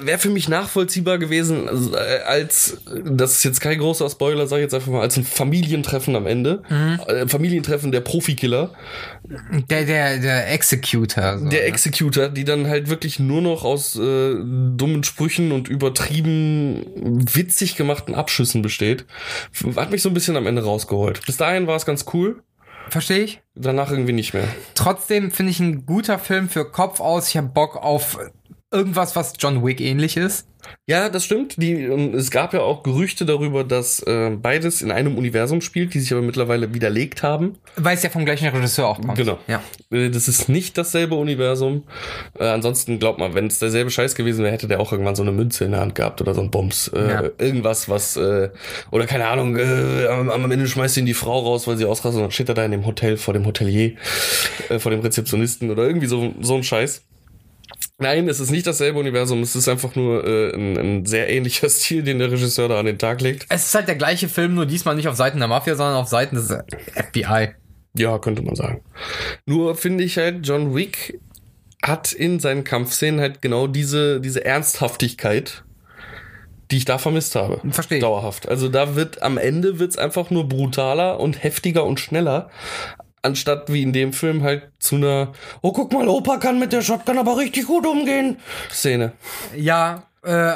Speaker 1: wäre für mich nachvollziehbar gewesen also, äh, als, das ist jetzt kein großer Spoiler, sag ich jetzt einfach mal, als ein Familientreffen am Ende. Mhm. Äh, Familientreffen der Profikiller.
Speaker 2: Der, der, der Executor.
Speaker 1: So, der ne? Executor, die dann halt wirklich nur noch aus äh, dummen Sprüchen Sprüchen und übertrieben witzig gemachten Abschüssen besteht. Hat mich so ein bisschen am Ende rausgeholt. Bis dahin war es ganz cool.
Speaker 2: Verstehe ich.
Speaker 1: Danach irgendwie nicht mehr.
Speaker 2: Trotzdem finde ich ein guter Film für Kopf aus. Ich habe Bock auf irgendwas, was John Wick ähnlich ist.
Speaker 1: Ja, das stimmt. Die, ähm, es gab ja auch Gerüchte darüber, dass äh, beides in einem Universum spielt, die sich aber mittlerweile widerlegt haben.
Speaker 2: Weil es ja vom gleichen Regisseur auch kommt.
Speaker 1: Genau.
Speaker 2: Ja.
Speaker 1: Äh, das ist nicht dasselbe Universum. Äh, ansonsten glaubt man, wenn es derselbe Scheiß gewesen wäre, hätte der auch irgendwann so eine Münze in der Hand gehabt oder so ein Bums. Äh, ja. Irgendwas, was, äh, oder keine Ahnung, äh, am, am Ende schmeißt ihn die Frau raus, weil sie ausrastet und dann steht er da in dem Hotel vor dem Hotelier, äh, vor dem Rezeptionisten oder irgendwie so, so ein Scheiß. Nein, es ist nicht dasselbe Universum, es ist einfach nur äh, ein, ein, sehr ähnlicher Stil, den der Regisseur da an den Tag legt.
Speaker 2: Es ist halt der gleiche Film, nur diesmal nicht auf Seiten der Mafia, sondern auf Seiten des FBI.
Speaker 1: Ja, könnte man sagen. Nur finde ich halt, John Wick hat in seinen Kampfszenen halt genau diese, diese Ernsthaftigkeit, die ich da vermisst habe.
Speaker 2: Verstehe.
Speaker 1: Dauerhaft. Also da wird am Ende wird's einfach nur brutaler und heftiger und schneller anstatt wie in dem Film halt zu einer, oh guck mal, Opa kann mit der Shotgun aber richtig gut umgehen, Szene.
Speaker 2: Ja, äh,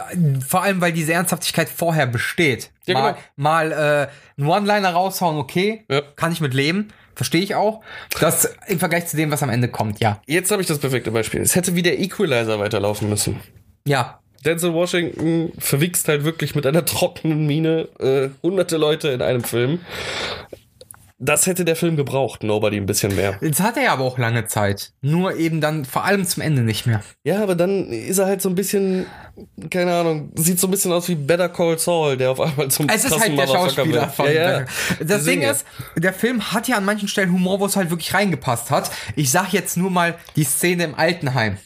Speaker 2: vor allem, weil diese Ernsthaftigkeit vorher besteht. Ja, mal genau. mal äh, einen One-Liner raushauen, okay, ja. kann ich mit leben. Verstehe ich auch. Das im Vergleich zu dem, was am Ende kommt, ja.
Speaker 1: Jetzt habe ich das perfekte Beispiel. Es hätte wie der Equalizer weiterlaufen müssen.
Speaker 2: Ja.
Speaker 1: Denzel Washington verwichst halt wirklich mit einer trockenen Mine äh, hunderte Leute in einem Film. Das hätte der Film gebraucht, Nobody ein bisschen mehr.
Speaker 2: Jetzt hat er ja aber auch lange Zeit. Nur eben dann vor allem zum Ende nicht mehr.
Speaker 1: Ja, aber dann ist er halt so ein bisschen, keine Ahnung, sieht so ein bisschen aus wie Better Call Saul, der auf einmal zum
Speaker 2: Es ist halt der Schauspieler von ja, ja. Das Ding ist, der Film hat ja an manchen Stellen Humor, wo es halt wirklich reingepasst hat. Ich sag jetzt nur mal die Szene im Altenheim.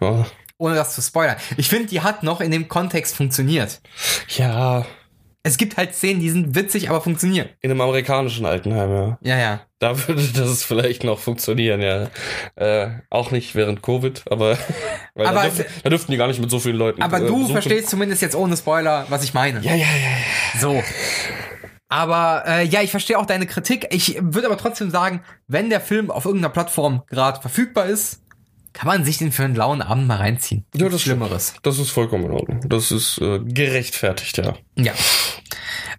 Speaker 2: Oh. Ohne das zu spoilern. Ich finde, die hat noch in dem Kontext funktioniert.
Speaker 1: Ja,
Speaker 2: es gibt halt Szenen, die sind witzig, aber funktionieren.
Speaker 1: In einem amerikanischen Altenheim, ja.
Speaker 2: Ja, ja.
Speaker 1: Da würde das vielleicht noch funktionieren, ja. Äh, auch nicht während Covid, aber, weil aber da, dürften, da dürften die gar nicht mit so vielen Leuten.
Speaker 2: Aber äh, du besuchen. verstehst zumindest jetzt ohne Spoiler, was ich meine.
Speaker 1: Ja, ja, ja. ja.
Speaker 2: So. Aber äh, ja, ich verstehe auch deine Kritik. Ich würde aber trotzdem sagen, wenn der Film auf irgendeiner Plattform gerade verfügbar ist, kann man sich den für einen lauen Abend mal reinziehen.
Speaker 1: Ja, das Schlimmeres. Das ist vollkommen in Ordnung. Das ist äh, gerechtfertigt, ja.
Speaker 2: Ja.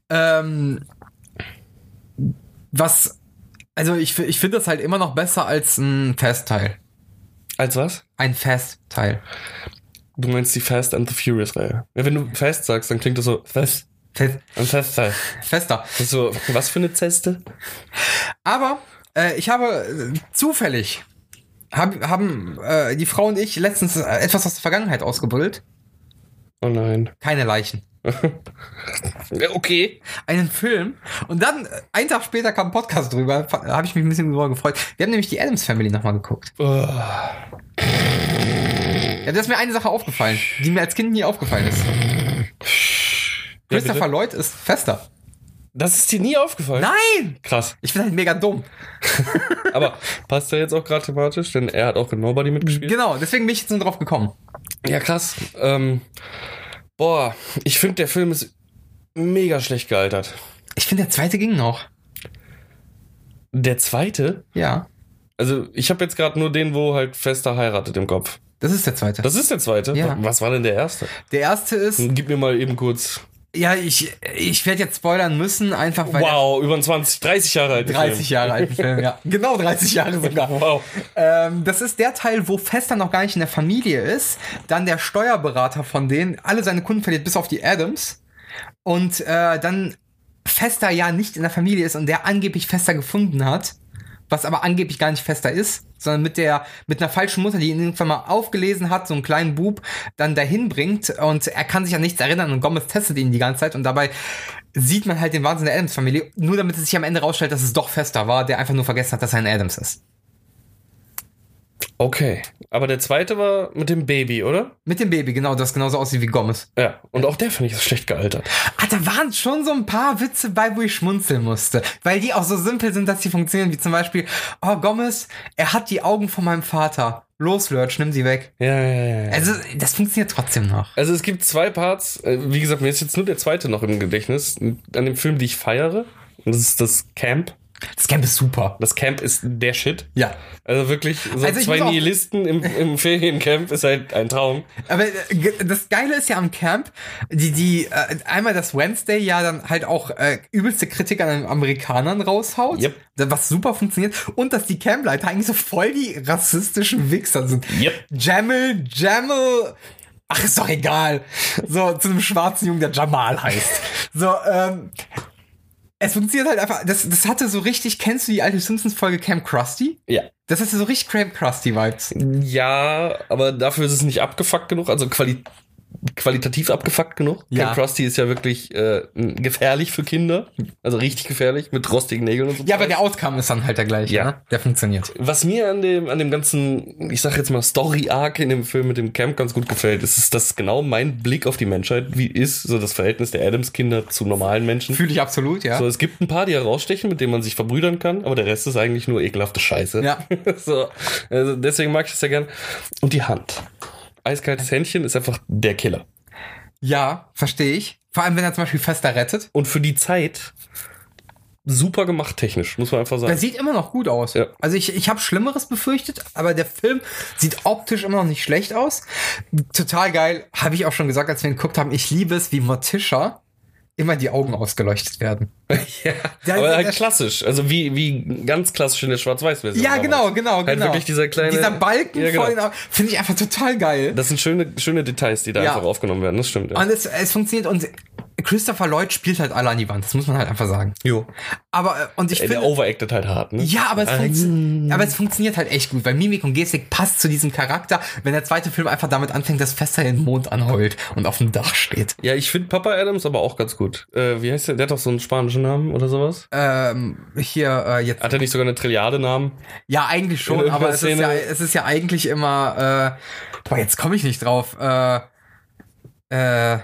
Speaker 2: Ähm, was, also ich, ich finde das halt immer noch besser als ein Fast-Teil.
Speaker 1: Als was?
Speaker 2: Ein Fast-Teil.
Speaker 1: Du meinst die Fast and the Furious Reihe. Ja, wenn du Fast sagst, dann klingt das so Fast.
Speaker 2: Fest.
Speaker 1: Ein Festteil.
Speaker 2: Fester.
Speaker 1: Das ist so, was für eine Zeste?
Speaker 2: Aber äh, ich habe äh, zufällig hab, haben äh, die Frau und ich letztens äh, etwas aus der Vergangenheit ausgebrüllt.
Speaker 1: Oh nein.
Speaker 2: Keine Leichen.
Speaker 1: okay.
Speaker 2: Einen Film. Und dann, äh, einen Tag später kam ein Podcast drüber. Habe ich mich ein bisschen drüber gefreut. Wir haben nämlich die Adams Family nochmal geguckt. Oh. Ja, da ist mir eine Sache aufgefallen, die mir als Kind nie aufgefallen ist. Ja, Christopher Lloyd ist fester.
Speaker 1: Das ist dir nie aufgefallen?
Speaker 2: Nein!
Speaker 1: Krass.
Speaker 2: Ich bin halt mega dumm.
Speaker 1: Aber passt ja jetzt auch gerade thematisch, denn er hat auch in Nobody mitgespielt.
Speaker 2: Genau, deswegen bin ich jetzt nur drauf gekommen.
Speaker 1: Ja, krass. Ähm, boah, ich finde, der Film ist mega schlecht gealtert.
Speaker 2: Ich finde, der zweite ging noch.
Speaker 1: Der zweite?
Speaker 2: Ja.
Speaker 1: Also, ich habe jetzt gerade nur den, wo halt Fester heiratet im Kopf.
Speaker 2: Das ist der zweite.
Speaker 1: Das ist der zweite?
Speaker 2: Ja.
Speaker 1: Was war denn der erste?
Speaker 2: Der erste ist.
Speaker 1: Gib mir mal eben kurz.
Speaker 2: Ja, ich, ich werde jetzt spoilern müssen, einfach weil.
Speaker 1: Wow, über 20, 30 Jahre alt.
Speaker 2: 30 Film. Jahre alten Film, ja. Genau 30 Jahre sogar. Wow. Ähm, das ist der Teil, wo Fester noch gar nicht in der Familie ist. Dann der Steuerberater von denen alle seine Kunden verliert, bis auf die Adams. Und äh, dann Fester ja nicht in der Familie ist und der angeblich Fester gefunden hat was aber angeblich gar nicht fester ist, sondern mit der, mit einer falschen Mutter, die ihn irgendwann mal aufgelesen hat, so einen kleinen Bub, dann dahin bringt und er kann sich an nichts erinnern und Gomez testet ihn die ganze Zeit und dabei sieht man halt den Wahnsinn der Adams-Familie, nur damit es sich am Ende rausstellt, dass es doch fester war, der einfach nur vergessen hat, dass er ein Adams ist.
Speaker 1: Okay. Aber der zweite war mit dem Baby, oder?
Speaker 2: Mit dem Baby, genau, das genauso aussieht wie Gomez.
Speaker 1: Ja. Und auch der finde ich ist schlecht gealtert.
Speaker 2: Ah, da waren schon so ein paar Witze bei, wo ich schmunzeln musste. Weil die auch so simpel sind, dass sie funktionieren, wie zum Beispiel, oh, Gomez, er hat die Augen von meinem Vater. Los, Lurch, nimm sie weg.
Speaker 1: Ja, ja, ja. ja.
Speaker 2: Also, das funktioniert trotzdem noch.
Speaker 1: Also es gibt zwei Parts. äh, Wie gesagt, mir ist jetzt nur der zweite noch im Gedächtnis. An dem Film, die ich feiere. Und das ist das Camp.
Speaker 2: Das Camp ist super.
Speaker 1: Das Camp ist der Shit.
Speaker 2: Ja.
Speaker 1: Also wirklich, so
Speaker 2: Also
Speaker 1: zwei Nihilisten im, im Feriencamp ist halt ein Traum.
Speaker 2: Aber äh, das Geile ist ja am Camp, die, die, äh, einmal das Wednesday ja dann halt auch äh, übelste Kritik an den Amerikanern raushaut,
Speaker 1: Yep.
Speaker 2: was super funktioniert, und dass die Campleiter eigentlich so voll die rassistischen Wichser sind.
Speaker 1: Yep.
Speaker 2: Jamel, Jamel, ach, ist doch egal. So, zu einem schwarzen Jungen, der Jamal heißt. So, ähm, es funktioniert halt einfach, das, das hatte so richtig, kennst du die alte Simpsons-Folge Camp Krusty?
Speaker 1: Ja.
Speaker 2: Das hatte so richtig Camp Krusty-Vibes.
Speaker 1: Ja, aber dafür ist es nicht abgefuckt genug, also quali qualitativ abgefuckt genug.
Speaker 2: Ja.
Speaker 1: Camp Krusty ist ja wirklich äh, gefährlich für Kinder. Also richtig gefährlich, mit rostigen Nägeln und so.
Speaker 2: Ja, aber der Outcome ist dann halt der gleiche,
Speaker 1: Ja.
Speaker 2: ne? Der funktioniert.
Speaker 1: Was mir an dem, an dem ganzen, ich sag jetzt mal, Story-Arc in dem Film mit dem Camp ganz gut gefällt, ist, ist, dass genau mein Blick auf die Menschheit wie ist, so das Verhältnis der Adams-Kinder zu normalen Menschen.
Speaker 2: Fühle ich absolut, ja.
Speaker 1: So, es gibt ein paar, die herausstechen, mit denen man sich verbrüdern kann, aber der Rest ist eigentlich nur ekelhafte Scheiße.
Speaker 2: Ja.
Speaker 1: so, also deswegen mag ich das ja gern. Und die Hand. Eiskaltes Händchen ist einfach der Killer.
Speaker 2: Ja, verstehe ich. Vor allem, wenn er zum Beispiel fester rettet.
Speaker 1: Und für die Zeit super gemacht technisch, muss man einfach
Speaker 2: Der
Speaker 1: sagen.
Speaker 2: sieht immer noch gut aus.
Speaker 1: Ja.
Speaker 2: Also ich, ich habe Schlimmeres befürchtet, aber der Film sieht optisch immer noch nicht schlecht aus. Total geil, habe ich auch schon gesagt, als wir ihn geguckt haben. Ich liebe es, wie Morticia immer die Augen ausgeleuchtet werden.
Speaker 1: ja, aber halt klassisch, also wie, wie ganz klassisch in der Schwarz-Weiß-Version.
Speaker 2: Ja,
Speaker 1: damals.
Speaker 2: genau, genau,
Speaker 1: Halt
Speaker 2: genau.
Speaker 1: wirklich dieser kleine...
Speaker 2: Dieser Balken
Speaker 1: Ja, genau.
Speaker 2: vor den Augen finde ich einfach total geil.
Speaker 1: Das sind schöne, schöne Details, die da
Speaker 2: Ja.
Speaker 1: einfach aufgenommen werden, das stimmt. Ja.
Speaker 2: Und es, es funktioniert und Christopher Lloyd spielt halt alle an die Wand, das muss man halt einfach sagen.
Speaker 1: Jo.
Speaker 2: Aber äh, und ich
Speaker 1: Ey,
Speaker 2: finde
Speaker 1: der overacted halt hart, ne?
Speaker 2: Ja, aber es, funktio- aber es funktioniert halt echt gut, weil Mimik und Gestik passt zu diesem Charakter, wenn der zweite Film einfach damit anfängt, dass Fester den Mond anheult und auf dem Dach steht.
Speaker 1: Ja, ich finde Papa Adams aber auch ganz gut. Äh, wie heißt der? Der hat doch so einen spanischen Namen oder sowas.
Speaker 2: Ähm, hier äh, jetzt.
Speaker 1: Hat er nicht sogar eine Trilliarde Namen?
Speaker 2: Ja, eigentlich schon, aber es ist, ja, es ist ja eigentlich immer. Äh, boah, jetzt komme ich nicht drauf. Äh, äh,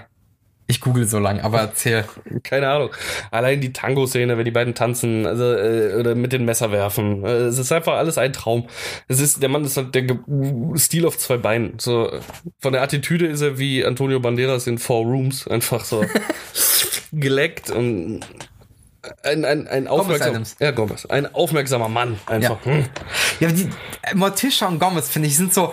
Speaker 2: ich google so lang, aber erzähl.
Speaker 1: Keine Ahnung. Allein die Tango-Szene, wenn die beiden tanzen, also äh, oder mit den Messer werfen. Äh, es ist einfach alles ein Traum. Es ist, der Mann ist halt der Ge Stil auf zwei Beinen. So von der Attitüde ist er wie Antonio Banderas in Four Rooms. Einfach so geleckt und ein, ein, ein aufmerksam, ja, Gomez, ein aufmerksamer Mann. Einfach. Hm.
Speaker 2: Ja, die Morticia und Gomez, finde ich, sind so.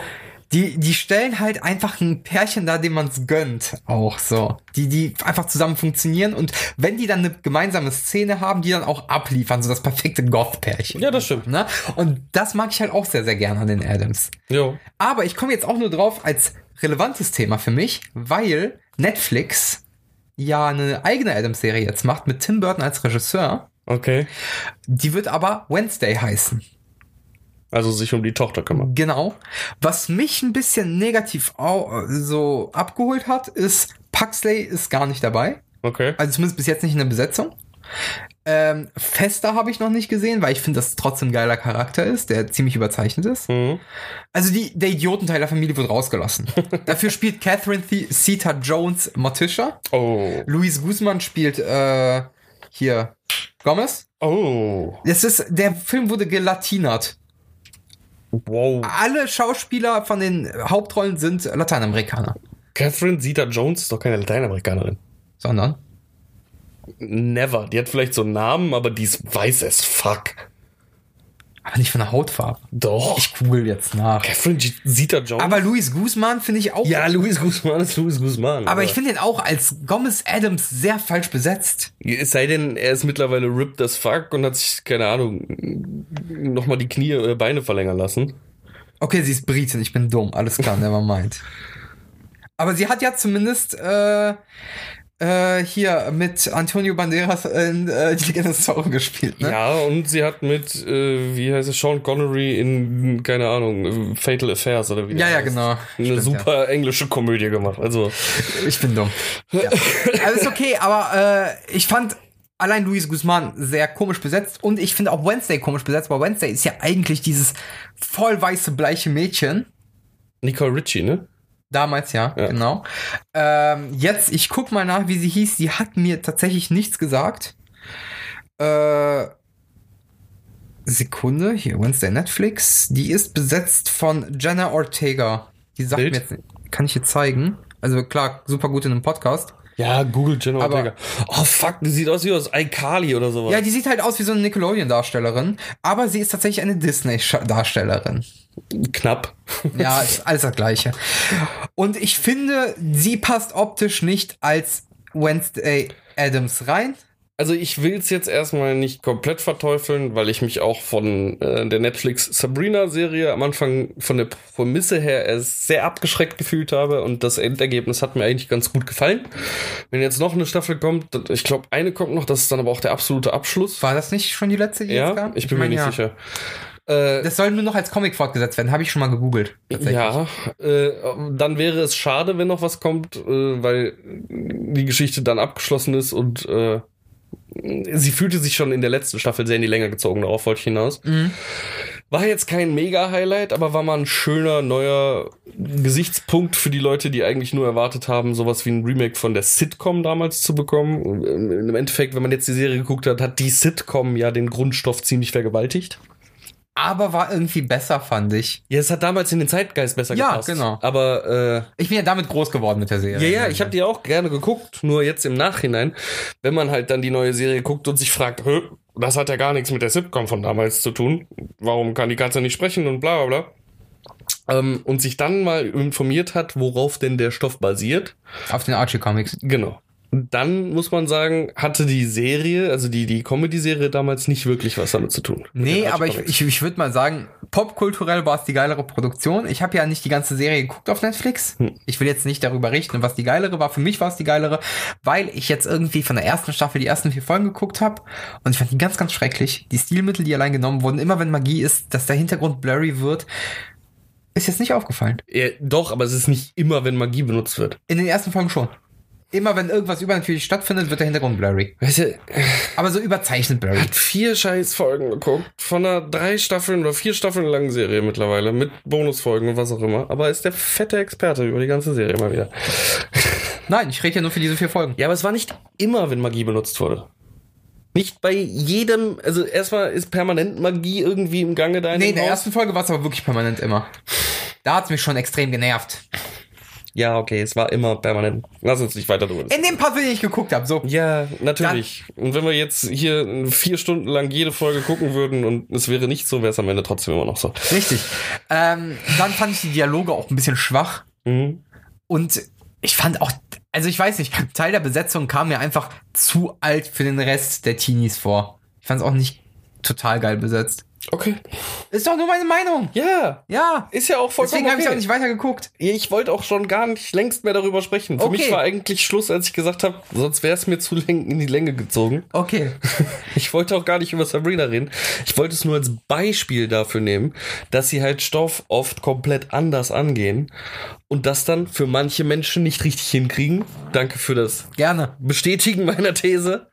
Speaker 2: Die, die stellen halt einfach ein Pärchen da, dem man es gönnt, auch so. Die, die einfach zusammen funktionieren und wenn die dann eine gemeinsame Szene haben, die dann auch abliefern, so das perfekte Goth-Pärchen.
Speaker 1: Ja, das stimmt.
Speaker 2: Ne? Und das mag ich halt auch sehr, sehr gerne an den Adams.
Speaker 1: Jo.
Speaker 2: Aber ich komme jetzt auch nur drauf als relevantes Thema für mich, weil Netflix ja eine eigene Adams-Serie jetzt macht mit Tim Burton als Regisseur.
Speaker 1: Okay.
Speaker 2: Die wird aber Wednesday heißen.
Speaker 1: Also sich um die Tochter kümmern.
Speaker 2: Genau. Was mich ein bisschen negativ so abgeholt hat, ist, Puxley ist gar nicht dabei.
Speaker 1: Okay.
Speaker 2: Also zumindest bis jetzt nicht in der Besetzung. Ähm, Fester habe ich noch nicht gesehen, weil ich finde, dass es trotzdem ein geiler Charakter ist, der ziemlich überzeichnet ist.
Speaker 1: Mhm.
Speaker 2: Also die, der Idiotenteil der Familie wird rausgelassen. Dafür spielt Catherine Zeta-Jones Morticia.
Speaker 1: Oh.
Speaker 2: Luis Guzman spielt äh, hier Gomez.
Speaker 1: Oh.
Speaker 2: Das ist, der Film wurde gelatinert.
Speaker 1: Wow.
Speaker 2: Alle Schauspieler von den Hauptrollen sind Lateinamerikaner.
Speaker 1: Catherine Zeta-Jones ist doch keine Lateinamerikanerin.
Speaker 2: Sondern?
Speaker 1: Never. Die hat vielleicht so einen Namen, aber die ist weiß as fuck.
Speaker 2: Aber nicht von der Hautfarbe.
Speaker 1: Doch.
Speaker 2: Ich google jetzt nach.
Speaker 1: Catherine G- Zeta-Jones?
Speaker 2: Aber Luis Guzman finde ich auch.
Speaker 1: ja, Luis Guzman ist Luis Guzman.
Speaker 2: Aber ich finde ihn auch als Gomez Adams sehr falsch besetzt.
Speaker 1: Es sei denn, er ist mittlerweile ripped as fuck und hat sich, keine Ahnung, nochmal die Knie oder Beine verlängern lassen.
Speaker 2: Okay, sie ist Britin, ich bin dumm. Alles klar, never mind. Aber sie hat ja zumindest äh, äh, hier mit Antonio Banderas in äh, Die Legende des Zorro gespielt, ne?
Speaker 1: Ja, und sie hat mit, äh, wie heißt es, Sean Connery in, keine Ahnung, Fatal Affairs oder wie
Speaker 2: Ja, ja,
Speaker 1: heißt.
Speaker 2: genau.
Speaker 1: Eine
Speaker 2: Stimmt,
Speaker 1: super englische Komödie gemacht. Also,
Speaker 2: Ich bin dumm. Ja. Also ist okay, aber äh, ich fand allein Luis Guzman sehr komisch besetzt und ich finde auch Wednesday komisch besetzt, weil Wednesday ist ja eigentlich dieses voll weiße, bleiche Mädchen.
Speaker 1: Nicole Ritchie, ne?
Speaker 2: Damals ja,
Speaker 1: Ja.
Speaker 2: genau. Ähm, jetzt, ich guck mal nach, wie sie hieß. Sie hat mir tatsächlich nichts gesagt. Äh, Sekunde, hier Wednesday Netflix. Die ist besetzt von Jenna Ortega. Die sagt
Speaker 1: Bild?
Speaker 2: mir jetzt, kann ich hier zeigen. Also klar, super gut in einem Podcast.
Speaker 1: Ja, Google Jenna
Speaker 2: Aber-
Speaker 1: Ortega. Oh fuck, die sieht aus wie aus iCarly oder sowas.
Speaker 2: Ja, die sieht halt aus wie so eine Nickelodeon-Darstellerin, aber sie ist tatsächlich eine Disney-Darstellerin.
Speaker 1: Knapp.
Speaker 2: Ja, ist alles das Gleiche. Und ich finde, sie passt optisch nicht als Wednesday Adams rein.
Speaker 1: Also ich will es jetzt erstmal nicht komplett verteufeln, weil ich mich auch von äh, der Netflix Sabrina-Serie am Anfang von der Prämisse her erst sehr abgeschreckt gefühlt habe und das Endergebnis hat mir eigentlich ganz gut gefallen. Wenn jetzt noch eine Staffel kommt, ich glaube eine kommt noch, das ist dann aber auch der absolute Abschluss.
Speaker 2: War das nicht schon die letzte, die jetzt
Speaker 1: Ja,
Speaker 2: kam?
Speaker 1: ich bin mir
Speaker 2: mein,
Speaker 1: nicht
Speaker 2: ja.
Speaker 1: sicher. Äh,
Speaker 2: Das soll nur noch als Comic fortgesetzt werden, habe ich schon mal gegoogelt.
Speaker 1: Ja, äh, dann wäre es schade, wenn noch was kommt, äh, weil die Geschichte dann abgeschlossen ist und äh, sie fühlte sich schon in der letzten Staffel sehr in die Länge gezogen, darauf wollte ich hinaus.
Speaker 2: Mhm.
Speaker 1: War jetzt kein Mega-Highlight, aber war mal ein schöner neuer Gesichtspunkt für die Leute, die eigentlich nur erwartet haben, sowas wie ein Remake von der Sitcom damals zu bekommen. Im Endeffekt, wenn man jetzt die Serie geguckt hat, hat die Sitcom ja den Grundstoff ziemlich vergewaltigt.
Speaker 2: Aber war irgendwie besser, fand ich.
Speaker 1: Ja, es hat damals in den Zeitgeist besser
Speaker 2: Ja,
Speaker 1: gepasst.
Speaker 2: genau.
Speaker 1: Aber äh,
Speaker 2: Ich bin ja damit groß geworden mit der Serie.
Speaker 1: Ja, ja, ich habe die auch gerne geguckt, nur jetzt im Nachhinein, wenn man halt dann die neue Serie guckt und sich fragt, das hat ja gar nichts mit der Sitcom von damals zu tun. Warum kann die Katze nicht sprechen und bla bla bla. Ähm, und sich dann mal informiert hat, worauf denn der Stoff basiert.
Speaker 2: Auf den Archie Comics.
Speaker 1: Genau. Und Dann muss man sagen, hatte die Serie, also die, die Comedy-Serie damals nicht wirklich was damit zu tun.
Speaker 2: Nee, aber ich, ich, ich würde mal sagen, popkulturell war es die geilere Produktion. Ich habe ja nicht die ganze Serie geguckt auf Netflix.
Speaker 1: Hm.
Speaker 2: Ich will jetzt nicht darüber richten, was die geilere war. Für mich war es die geilere, weil ich jetzt irgendwie von der ersten Staffel die ersten vier Folgen geguckt habe und ich fand die ganz, ganz schrecklich. Die Stilmittel, die allein genommen wurden, immer wenn Magie ist, dass der Hintergrund blurry wird, ist jetzt nicht aufgefallen.
Speaker 1: Ja, doch, aber es ist nicht immer, wenn Magie benutzt wird.
Speaker 2: In den ersten Folgen schon. Immer wenn irgendwas übernatürlich stattfindet, wird der Hintergrund blurry.
Speaker 1: Weißt du,
Speaker 2: Aber so überzeichnet blurry.
Speaker 1: hat vier scheiß Folgen geguckt. Von einer drei Staffeln oder vier Staffeln langen Serie mittlerweile. Mit Bonusfolgen und was auch immer. Aber ist der fette Experte über die ganze Serie mal wieder.
Speaker 2: Nein, ich rede ja nur für diese vier Folgen.
Speaker 1: Ja, aber es war nicht immer, wenn Magie benutzt wurde. Nicht bei jedem, also erstmal ist permanent Magie irgendwie im Gange da in
Speaker 2: Nee, in der
Speaker 1: Haus.
Speaker 2: ersten Folge war es aber wirklich permanent immer. Da hat's mich schon extrem genervt.
Speaker 1: Ja, okay, es war immer permanent. Lass uns nicht weiter drüber
Speaker 2: In dem Part, den ich geguckt habe, so.
Speaker 1: Ja, natürlich. und wenn wir jetzt hier vier Stunden lang jede Folge gucken würden und es wäre nicht so, wäre es am Ende trotzdem immer noch so.
Speaker 2: Richtig. Ähm, dann fand ich die Dialoge auch ein bisschen schwach.
Speaker 1: Mhm.
Speaker 2: Und ich fand auch, also ich weiß nicht, Teil der Besetzung kam mir einfach zu alt für den Rest der Teenies vor. Ich fand es auch nicht total geil besetzt.
Speaker 1: Okay.
Speaker 2: Ist doch nur meine Meinung.
Speaker 1: Ja,
Speaker 2: Ja.
Speaker 1: ist ja auch vollkommen
Speaker 2: Deswegen habe ich
Speaker 1: okay.
Speaker 2: auch nicht weiter geguckt.
Speaker 1: Ich wollte auch schon gar nicht längst mehr darüber sprechen. Für
Speaker 2: Okay.
Speaker 1: mich war eigentlich Schluss, als ich gesagt habe, sonst wäre es mir zu in die Länge gezogen.
Speaker 2: Okay.
Speaker 1: Ich wollte auch gar nicht über Sabrina reden. Ich wollte es nur als Beispiel dafür nehmen, dass sie halt Stoff oft komplett anders angehen und das dann für manche Menschen nicht richtig hinkriegen. Danke für das
Speaker 2: Gerne.
Speaker 1: Bestätigen meiner These.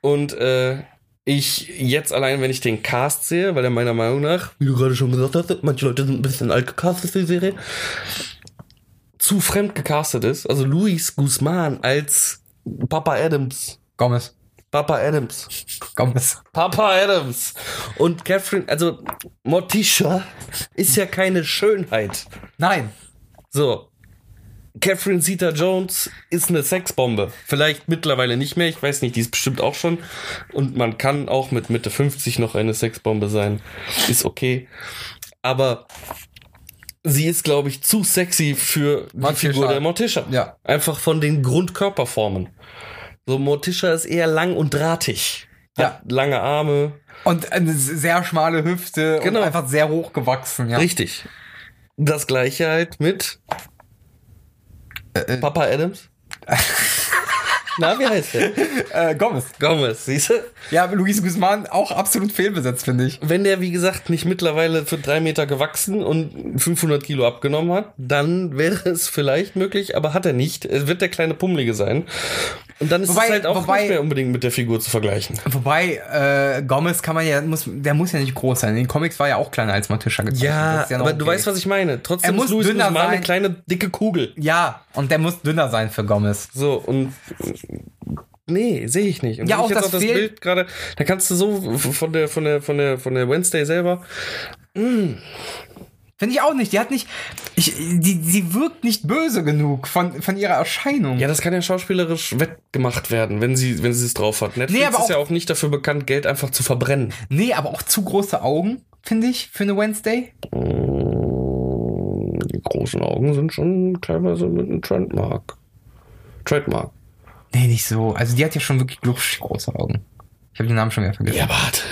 Speaker 1: Und äh, ich jetzt allein, wenn ich den Cast sehe, weil er meiner Meinung nach, wie du gerade schon gesagt hast, manche Leute sind ein bisschen alt gecastet für die Serie, zu fremd gecastet ist. Also Luis Guzman als Papa Adams.
Speaker 2: Gomez.
Speaker 1: Papa Adams.
Speaker 2: Gomez.
Speaker 1: Papa Adams. Und Catherine, also Morticia ist ja keine Schönheit.
Speaker 2: Nein.
Speaker 1: So. Catherine Zeta Jones ist eine Sexbombe. Vielleicht mittlerweile nicht mehr, ich weiß nicht, die ist bestimmt auch schon. Und man kann auch mit Mitte 50 noch eine Sexbombe sein. Ist okay. Aber sie ist, glaube ich, zu sexy für die
Speaker 2: Morticia.
Speaker 1: Figur der Morticia.
Speaker 2: Ja.
Speaker 1: Einfach von den Grundkörperformen. So, Morticia ist eher lang und drahtig.
Speaker 2: Ja.
Speaker 1: Lange Arme.
Speaker 2: Und eine sehr schmale Hüfte
Speaker 1: Genau.
Speaker 2: und einfach sehr hoch gewachsen, ja.
Speaker 1: Richtig. Das gleiche halt mit
Speaker 2: Äh,
Speaker 1: Papa Adams. Na, wie heißt der?
Speaker 2: Äh, Gomez.
Speaker 1: Gomez, siehst du?
Speaker 2: Ja, Luis Guzman auch absolut fehlbesetzt, finde ich.
Speaker 1: Wenn der, wie gesagt, nicht mittlerweile für drei Meter gewachsen und 500 Kilo abgenommen hat, dann wäre es vielleicht möglich, aber hat er nicht. Es wird der kleine Pummelige sein. Und dann ist
Speaker 2: Wobei-
Speaker 1: es halt auch
Speaker 2: wobei-
Speaker 1: nicht mehr unbedingt mit der Figur zu vergleichen.
Speaker 2: Wobei, äh, Gomez kann man ja, muss, der muss ja nicht groß sein. In den Comics war ja auch kleiner als Matisha gezeichnet. Ist noch
Speaker 1: aber du
Speaker 2: okay.
Speaker 1: weißt, was ich meine. Trotzdem
Speaker 2: Er muss
Speaker 1: ist Louis
Speaker 2: dünner
Speaker 1: Guzman eine
Speaker 2: sein.
Speaker 1: kleine, dicke Kugel.
Speaker 2: Ja, und der muss dünner sein für Gomez.
Speaker 1: So, und nee, sehe ich nicht. Und
Speaker 2: Ja, auch das
Speaker 1: auch das Bild gerade, da kannst du so von der, von der, von der, von der Wednesday selber,
Speaker 2: Finde ich auch nicht. Die hat nicht, ich, die, sie wirkt nicht böse genug von, von ihrer Erscheinung.
Speaker 1: Ja, das kann ja schauspielerisch wettgemacht werden, wenn sie, wenn sie es drauf hat. Netflix
Speaker 2: Nee, aber
Speaker 1: ist ja
Speaker 2: auch-
Speaker 1: auch nicht dafür bekannt, Geld einfach zu verbrennen.
Speaker 2: Nee, aber auch zu große Augen, finde ich, für eine Wednesday.
Speaker 1: Die großen Augen sind schon teilweise mit einem Trendmark. Trademark.
Speaker 2: Nee, nicht so. Also die hat ja schon wirklich glubschig große Augen. Ich habe den Namen schon wieder vergessen.
Speaker 1: Ja, warte.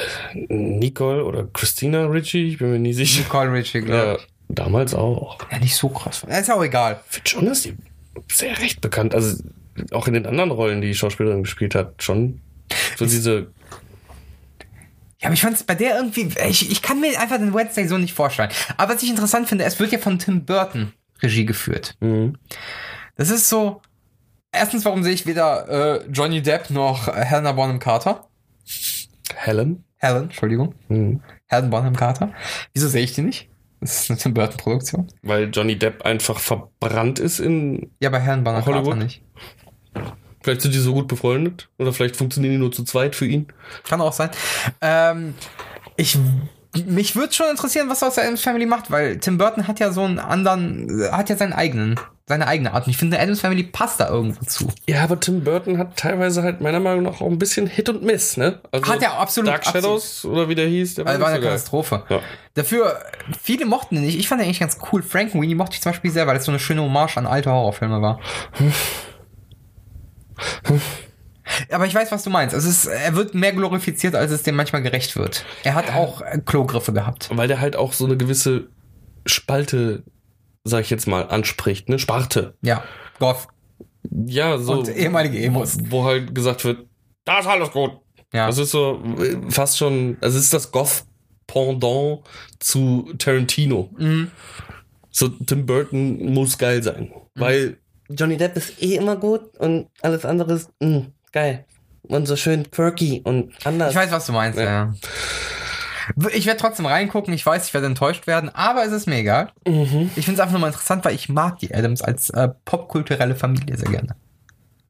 Speaker 1: Nicole oder Christina Ritchie, ich bin mir nie sicher.
Speaker 2: Nicole Richie, glaube
Speaker 1: Ja,
Speaker 2: ich.
Speaker 1: damals auch.
Speaker 2: Ja, nicht so krass. Ja, Ist auch egal.
Speaker 1: Finde schon, dass die sehr recht bekannt, also auch in den anderen Rollen, die die Schauspielerin gespielt hat, schon so diese
Speaker 2: Ja, aber ich fand es bei der irgendwie, ich, ich kann mir einfach den Wednesday so nicht vorstellen. Aber was ich interessant finde, es wird ja von Tim Burton Regie geführt.
Speaker 1: Mhm.
Speaker 2: Das ist so, erstens, warum sehe ich weder äh, Johnny Depp noch äh, Helena Bonham Carter?
Speaker 1: Helen.
Speaker 2: Helen, Entschuldigung.
Speaker 1: Mhm.
Speaker 2: Helen Bonham Carter. Wieso sehe ich die nicht? Das ist eine Tim Burton Produktion.
Speaker 1: Weil Johnny Depp einfach verbrannt ist in.
Speaker 2: Ja, bei Helen Bonham? Carter nicht.
Speaker 1: Vielleicht sind die so gut befreundet. Oder vielleicht funktionieren die nur zu zweit für ihn.
Speaker 2: Kann auch sein. Ähm, ich, mich würde schon interessieren, was er aus der Family macht, weil Tim Burton hat ja so einen anderen, hat ja seinen eigenen, seine eigene Art. Und ich finde, Adams Family passt da irgendwo zu.
Speaker 1: Ja, aber Tim Burton hat teilweise halt meiner Meinung nach auch ein bisschen Hit und Miss, ne? Also
Speaker 2: Hat er absolut,
Speaker 1: Dark Shadows oder wie der hieß, der
Speaker 2: Also war eine
Speaker 1: so geil.
Speaker 2: Katastrophe.
Speaker 1: Ja.
Speaker 2: Dafür, viele mochten ihn nicht. Ich fand ihn eigentlich ganz cool. Frank Weenie mochte ich zum Beispiel sehr, weil das so eine schöne Hommage an alte Horrorfilme war. Aber ich weiß, was du meinst. Es ist, er wird mehr glorifiziert, als es dem manchmal gerecht wird. Er hat auch äh, Klogriffe gehabt.
Speaker 1: Weil der halt auch so eine gewisse Spalte, sag ich jetzt mal, anspricht, ne? Sparte.
Speaker 2: Ja. Goth.
Speaker 1: Ja, so.
Speaker 2: Und ehemalige Emos.
Speaker 1: Wo halt gesagt wird, da ist alles gut.
Speaker 2: Ja.
Speaker 1: Das ist so äh, fast schon, also es ist das Goth-Pendant zu Tarantino.
Speaker 2: Mhm.
Speaker 1: So, Tim Burton muss geil sein. Weil Johnny Depp ist eh immer gut und alles andere ist mh, geil. Und so schön quirky und anders.
Speaker 2: Ich weiß, was du meinst, ja.
Speaker 1: Ja.
Speaker 2: Ich werde trotzdem reingucken. Ich weiß, ich werde enttäuscht werden, aber es ist mir egal.
Speaker 1: Mhm.
Speaker 2: Ich finde es einfach nur mal interessant, weil ich mag die Adams als äh, popkulturelle Familie sehr gerne.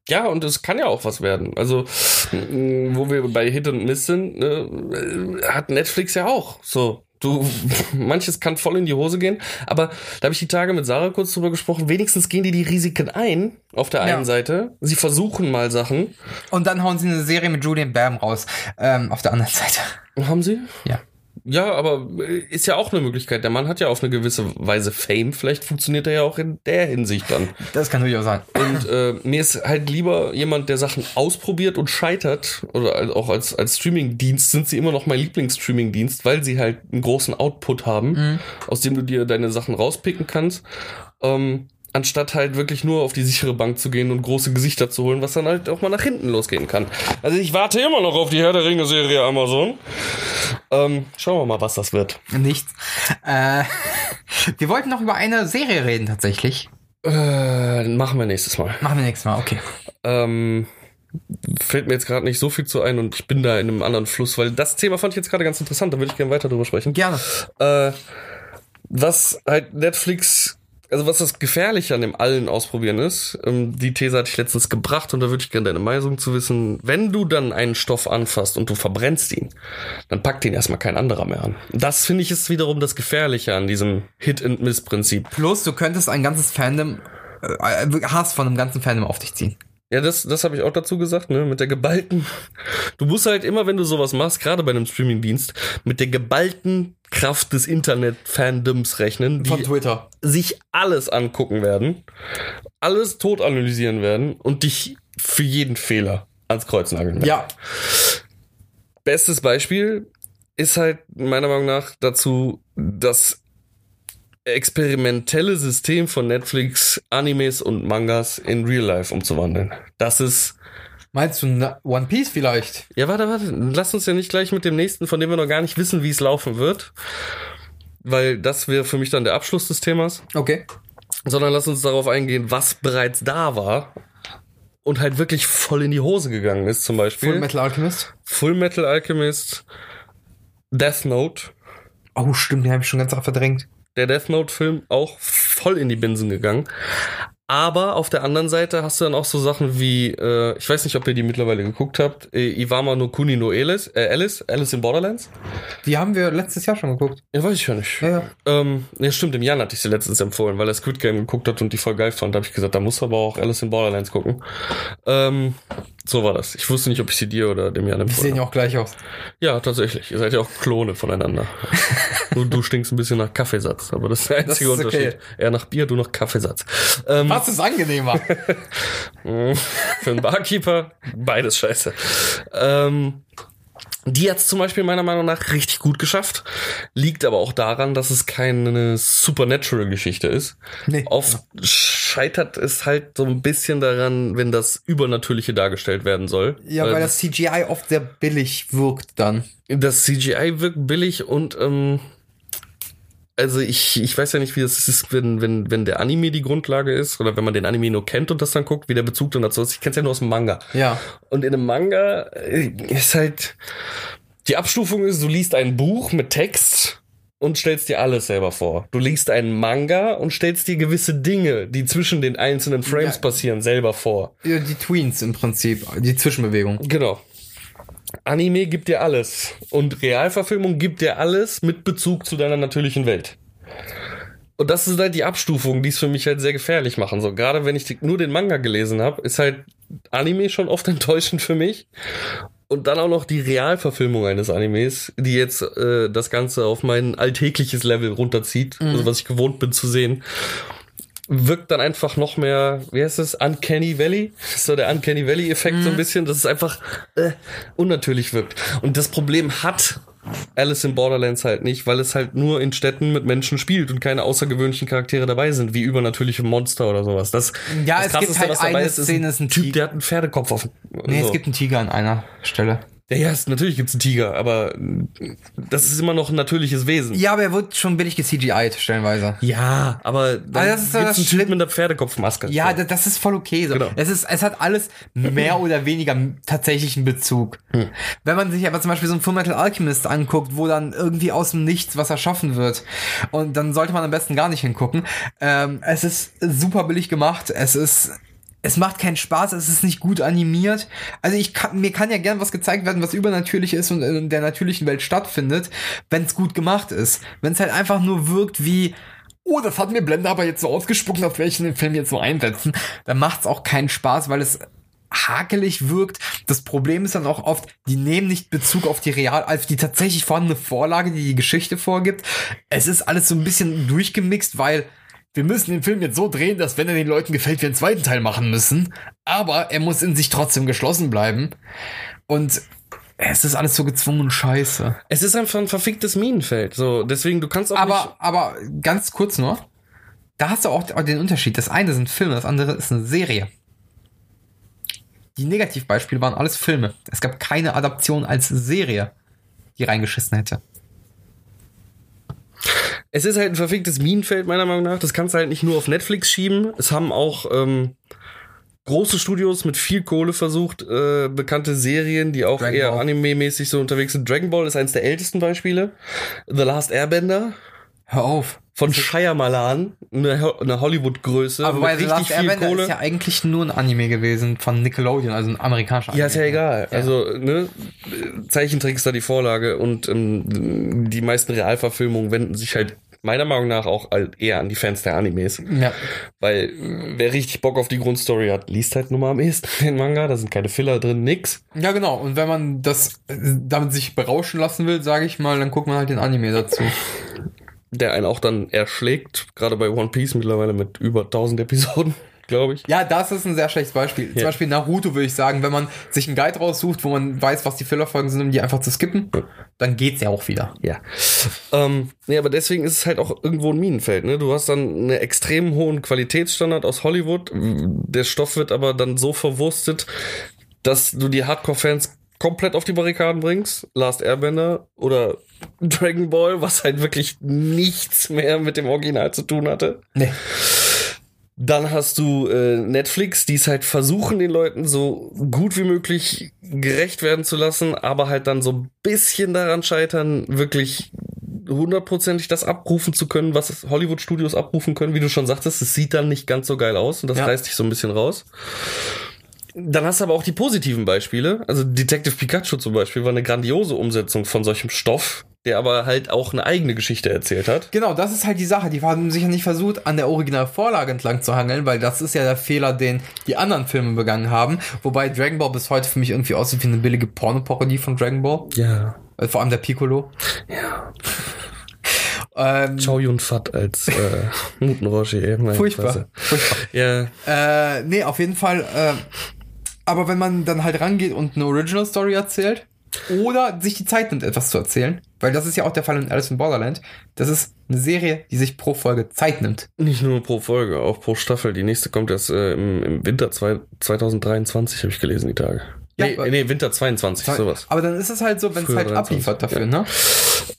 Speaker 1: Ja, und es kann ja auch was werden. Also, wo wir bei Hit und Miss sind, ne, äh, hat Netflix ja auch. So, du, manches kann voll in die Hose gehen, aber da habe ich die Tage mit Sarah kurz drüber gesprochen. Wenigstens gehen die die Risiken ein, auf der
Speaker 2: Ja.
Speaker 1: einen Seite. Sie versuchen mal Sachen.
Speaker 2: Und dann hauen sie eine Serie mit Julian Bam raus. Ähm, auf der anderen Seite.
Speaker 1: Haben sie?
Speaker 2: Ja.
Speaker 1: Ja, aber äh, ist ja auch eine Möglichkeit. Der Mann hat ja auf eine gewisse Weise Fame. Vielleicht funktioniert er ja auch in der Hinsicht dann.
Speaker 2: Das kann durchaus sein.
Speaker 1: Und äh, mir ist halt lieber jemand, der Sachen ausprobiert und scheitert. Oder auch als, als Streaming-Dienst sind sie immer noch mein Lieblings-Streaming-Dienst, weil sie halt einen großen Output haben, aus dem du dir deine Sachen rauspicken kannst. Ähm, anstatt halt wirklich nur auf die sichere Bank zu gehen und große Gesichter zu holen, was dann halt auch mal nach hinten losgehen kann. Also ich warte immer noch auf die Herr der Ringe-Serie Amazon. Ähm, schauen wir mal, was das wird.
Speaker 2: Nichts. Äh, wir wollten noch über eine Serie reden, tatsächlich.
Speaker 1: Äh, machen wir nächstes Mal.
Speaker 2: Machen wir nächstes Mal, okay.
Speaker 1: Ähm, fällt mir jetzt gerade nicht so viel zu ein und ich bin da in einem anderen Fluss, weil das Thema fand ich jetzt gerade ganz interessant, da würde ich gerne weiter drüber sprechen.
Speaker 2: Gerne.
Speaker 1: Äh, was halt Netflix, also was das Gefährliche an dem allen Ausprobieren ist, ähm, die These hatte ich letztens gebracht und da würde ich gerne deine Meinung zu wissen. Wenn du dann einen Stoff anfasst und du verbrennst ihn, dann packt ihn erstmal kein anderer mehr an. Das finde ich ist wiederum das Gefährliche an diesem Hit-and-Miss-Prinzip.
Speaker 2: Plus, du könntest ein ganzes Fandom, äh, äh, Hass von einem ganzen Fandom auf dich ziehen.
Speaker 1: Ja, das, das habe ich auch dazu gesagt, ne? Mit der geballten. Du musst halt immer, wenn du sowas machst, gerade bei einem Streamingdienst, mit der geballten Kraft des Internet-Fandoms rechnen, die
Speaker 2: Twitter.
Speaker 1: sich alles angucken werden, alles tot analysieren werden und dich für jeden Fehler ans Kreuz nageln werden.
Speaker 2: Ja.
Speaker 1: Bestes Beispiel ist halt meiner Meinung nach dazu das experimentelle System von Netflix, Animes und Mangas in Real Life umzuwandeln. Das ist
Speaker 2: Meinst du na- One Piece vielleicht?
Speaker 1: Ja, warte, warte. Lass uns ja nicht gleich mit dem nächsten, von dem wir noch gar nicht wissen, wie es laufen wird. Weil das wäre für mich dann der Abschluss des Themas.
Speaker 2: Okay.
Speaker 1: Sondern lass uns darauf eingehen, was bereits da war und halt wirklich voll in die Hose gegangen ist. Zum Beispiel
Speaker 2: Full Metal Alchemist.
Speaker 1: Full Metal Alchemist, Death Note.
Speaker 2: Oh, stimmt, den habe ich schon ganz arg verdrängt.
Speaker 1: Der Death Note-Film auch voll in die Binsen gegangen. Aber auf der anderen Seite hast du dann auch so Sachen wie, äh, ich weiß nicht, ob ihr die mittlerweile geguckt habt, äh, Iwama no Kuni no Alice, äh, Alice, Alice in Borderlands.
Speaker 2: Die haben wir letztes Jahr schon geguckt.
Speaker 1: Ja, weiß ich ja nicht.
Speaker 2: Ja, ja.
Speaker 1: Ähm, ja, stimmt, im Jan hatte ich sie letztens empfohlen, weil er Squid Game geguckt hat und die voll geil fand. Da habe ich gesagt, da musst du aber auch Alice in Borderlands gucken. Ähm, so war das. Ich wusste nicht, ob ich sie dir oder dem Jan
Speaker 2: Die
Speaker 1: empfohlen
Speaker 2: sehen
Speaker 1: habe.
Speaker 2: ja auch gleich aus.
Speaker 1: Ja, tatsächlich. Ihr seid ja auch Klone voneinander. Nur du stinkst ein bisschen nach Kaffeesatz, aber das ist der einzige
Speaker 2: ist okay.
Speaker 1: Unterschied. Er nach Bier, du nach Kaffeesatz. Ähm,
Speaker 2: Was ist angenehmer?
Speaker 1: für einen Barkeeper beides scheiße. Ähm, die hat's zum Beispiel meiner Meinung nach richtig gut geschafft. Liegt aber auch daran, dass es keine Supernatural-Geschichte ist.
Speaker 2: Nee.
Speaker 1: Oft scheitert es halt so ein bisschen daran, wenn das Übernatürliche dargestellt werden soll.
Speaker 2: ja, weil das CGI oft sehr billig wirkt dann.
Speaker 1: Das CGI wirkt billig und ähm, also ich, ich weiß ja nicht, wie das ist, wenn, wenn, wenn der Anime die Grundlage ist oder wenn man den Anime nur kennt und das dann guckt, wie der Bezug dann dazu ist. Ich kenn's ja nur aus dem Manga.
Speaker 2: Ja.
Speaker 1: Und in einem Manga äh, ist halt die Abstufung ist, du liest ein Buch mit Text und stellst dir alles selber vor. Du liest einen Manga und stellst dir gewisse Dinge, die zwischen den einzelnen Frames
Speaker 2: Ja.
Speaker 1: passieren, selber vor.
Speaker 2: Ja, Die Tweens im Prinzip, die Zwischenbewegung.
Speaker 1: Genau. Anime gibt dir alles und Realverfilmung gibt dir alles mit Bezug zu deiner natürlichen Welt. Und das ist halt die Abstufung, die es für mich halt sehr gefährlich machen. So gerade wenn ich die, nur den Manga gelesen habe, ist halt Anime schon oft enttäuschend für mich. Und dann auch noch die Realverfilmung eines Animes, die jetzt äh, das Ganze auf mein alltägliches Level runterzieht, also was ich gewohnt bin zu sehen, wirkt dann einfach noch mehr, wie heißt es, Uncanny Valley? So der Uncanny Valley-Effekt so ein bisschen, dass es einfach äh, unnatürlich wirkt. Und das Problem hat Alice in Borderlands halt nicht, weil es halt nur in Städten mit Menschen spielt und keine außergewöhnlichen Charaktere dabei sind, wie übernatürliche Monster oder sowas. Das,
Speaker 2: Ja,
Speaker 1: das
Speaker 2: es gibt halt eine Szene, ist ein
Speaker 1: Typ, der hat einen Pferdekopf auf.
Speaker 2: Nee,
Speaker 1: so.
Speaker 2: es gibt einen Tiger an einer Stelle.
Speaker 1: Ja, ja, es, natürlich gibt's einen Tiger, aber das ist immer noch ein natürliches Wesen.
Speaker 2: Ja, aber er wird schon billig ge-CGI'd, stellenweise.
Speaker 1: Ja, aber dann
Speaker 2: das ist
Speaker 1: gibt's
Speaker 2: das
Speaker 1: einen Typ
Speaker 2: Schlimm-
Speaker 1: mit einer Pferdekopfmaske.
Speaker 2: Ja,
Speaker 1: So.
Speaker 2: da- das ist voll okay so.
Speaker 1: Genau.
Speaker 2: Es ist, es hat alles mehr oder weniger tatsächlichen Bezug.
Speaker 1: Hm.
Speaker 2: Wenn man sich aber zum Beispiel so ein Fullmetal Alchemist anguckt, wo dann irgendwie aus dem Nichts was erschaffen wird, und dann sollte man am besten gar nicht hingucken. Ähm, es ist super billig gemacht. Es ist es macht keinen Spaß, es ist nicht gut animiert. Also ich kann, mir kann ja gern was gezeigt werden, was übernatürlich ist und in der natürlichen Welt stattfindet, wenn es gut gemacht ist. Wenn es halt einfach nur wirkt wie, oh, das hat mir Blender aber jetzt so ausgespuckt, auf welchen den Film jetzt so einsetzen, dann macht es auch keinen Spaß, weil es hakelig wirkt. Das Problem ist dann auch oft, die nehmen nicht Bezug auf die real, auf die tatsächlich vorhandene Vorlage, die die Geschichte vorgibt. Es ist alles so ein bisschen durchgemixt, weil wir müssen den Film jetzt so drehen, dass wenn er den Leuten gefällt, wir einen zweiten Teil machen müssen. Aber er muss in sich trotzdem geschlossen bleiben. Und es ist alles so gezwungen scheiße.
Speaker 1: Es ist einfach ein verficktes Minenfeld. So, deswegen, du kannst auch nicht.
Speaker 2: Aber, aber ganz kurz nur. Da hast du auch den Unterschied. Das eine sind Filme, das andere ist eine Serie. Die Negativbeispiele waren alles Filme. Es gab keine Adaption als Serie, die reingeschissen hätte.
Speaker 1: Es ist halt ein verficktes Minenfeld, meiner Meinung nach. Das kannst du halt nicht nur auf Netflix schieben. Es haben auch ähm, große Studios mit viel Kohle versucht, äh, bekannte Serien, die auch
Speaker 2: Dragon
Speaker 1: eher anime-mäßig so unterwegs sind. Dragon Ball ist eines der ältesten Beispiele. The Last Airbender
Speaker 2: Hör auf.
Speaker 1: Von Shyamalan, eine, eine Hollywood-Größe
Speaker 2: Aber bei
Speaker 1: richtig
Speaker 2: Last
Speaker 1: viel
Speaker 2: Airbender
Speaker 1: Kohle.
Speaker 2: ist ja eigentlich nur ein Anime gewesen von Nickelodeon, also ein amerikanischer Anime.
Speaker 1: Ja, ist ja egal. Also, ne, Zeichentrick ist da die Vorlage und ähm, die meisten Realverfilmungen wenden sich halt meiner Meinung nach auch all- eher an die Fans der Animes.
Speaker 2: Ja.
Speaker 1: Weil wer richtig Bock auf die Grundstory hat, liest halt nur mal am ehesten den Manga. Da sind keine Filler drin, nix.
Speaker 2: ja, genau. Und wenn man das äh, damit sich berauschen lassen will, sage ich mal, dann guckt man halt den Anime dazu.
Speaker 1: Der einen auch dann erschlägt. Gerade bei One Piece mittlerweile mit über 1000 Episoden, glaube ich.
Speaker 2: Ja, das ist ein sehr schlechtes Beispiel. Zum
Speaker 1: Ja.
Speaker 2: Beispiel Naruto würde ich sagen, wenn man sich einen Guide raussucht, wo man weiß, was die Fillerfolgen sind, um die einfach zu skippen, dann geht's ja auch wieder.
Speaker 1: Ja. Ähm, nee, aber deswegen ist es halt auch irgendwo ein Minenfeld. Ne? Du hast dann einen extrem hohen Qualitätsstandard aus Hollywood. Der Stoff wird aber dann so verwurstet, dass du die Hardcore-Fans komplett auf die Barrikaden bringst. Last Airbender oder Dragon Ball, was halt wirklich nichts mehr mit dem Original zu tun hatte.
Speaker 2: Nee.
Speaker 1: Dann hast du äh, Netflix, die es halt versuchen, den Leuten so gut wie möglich gerecht werden zu lassen, aber halt dann so ein bisschen daran scheitern, wirklich hundertprozentig das abrufen zu können, was Hollywood-Studios abrufen können. Wie du schon sagtest, es sieht dann nicht ganz so geil aus und das
Speaker 2: Ja.
Speaker 1: reißt dich so ein bisschen raus. Dann hast du aber auch die positiven Beispiele. Also Detective Pikachu zum Beispiel war eine grandiose Umsetzung von solchem Stoff, der aber halt auch eine eigene Geschichte erzählt hat.
Speaker 2: Genau, das ist halt die Sache. Die haben sicher nicht versucht, an der Originalvorlage entlang zu hangeln, weil das ist ja der Fehler, den die anderen Filme begangen haben. Wobei Dragon Ball bis heute für mich irgendwie aussieht wie eine billige Pornoparodie von Dragon Ball.
Speaker 1: Ja.
Speaker 2: Also vor allem der Piccolo.
Speaker 1: Ja.
Speaker 2: Ähm,
Speaker 1: Chow Yun Fat als äh, Muten Roshi. ey, meine
Speaker 2: furchtbar. Furchtbar.
Speaker 1: Ja,
Speaker 2: Äh, nee, auf jeden Fall. Äh, aber wenn man dann halt rangeht und eine Original Story erzählt oder sich die Zeit nimmt, etwas zu erzählen, weil das ist ja auch der Fall in Alice in Borderland, das ist eine Serie, die sich pro Folge Zeit nimmt.
Speaker 1: nicht nur pro Folge, auch pro Staffel. Die nächste kommt erst äh, im, im Winter zwei, 2023, habe ich gelesen, die Tage.
Speaker 2: Ja,
Speaker 1: nee, nee, Winter 22, sowas.
Speaker 2: Aber dann ist es halt so, wenn es halt
Speaker 1: 23,
Speaker 2: abliefert dafür,
Speaker 1: ja.
Speaker 2: ne?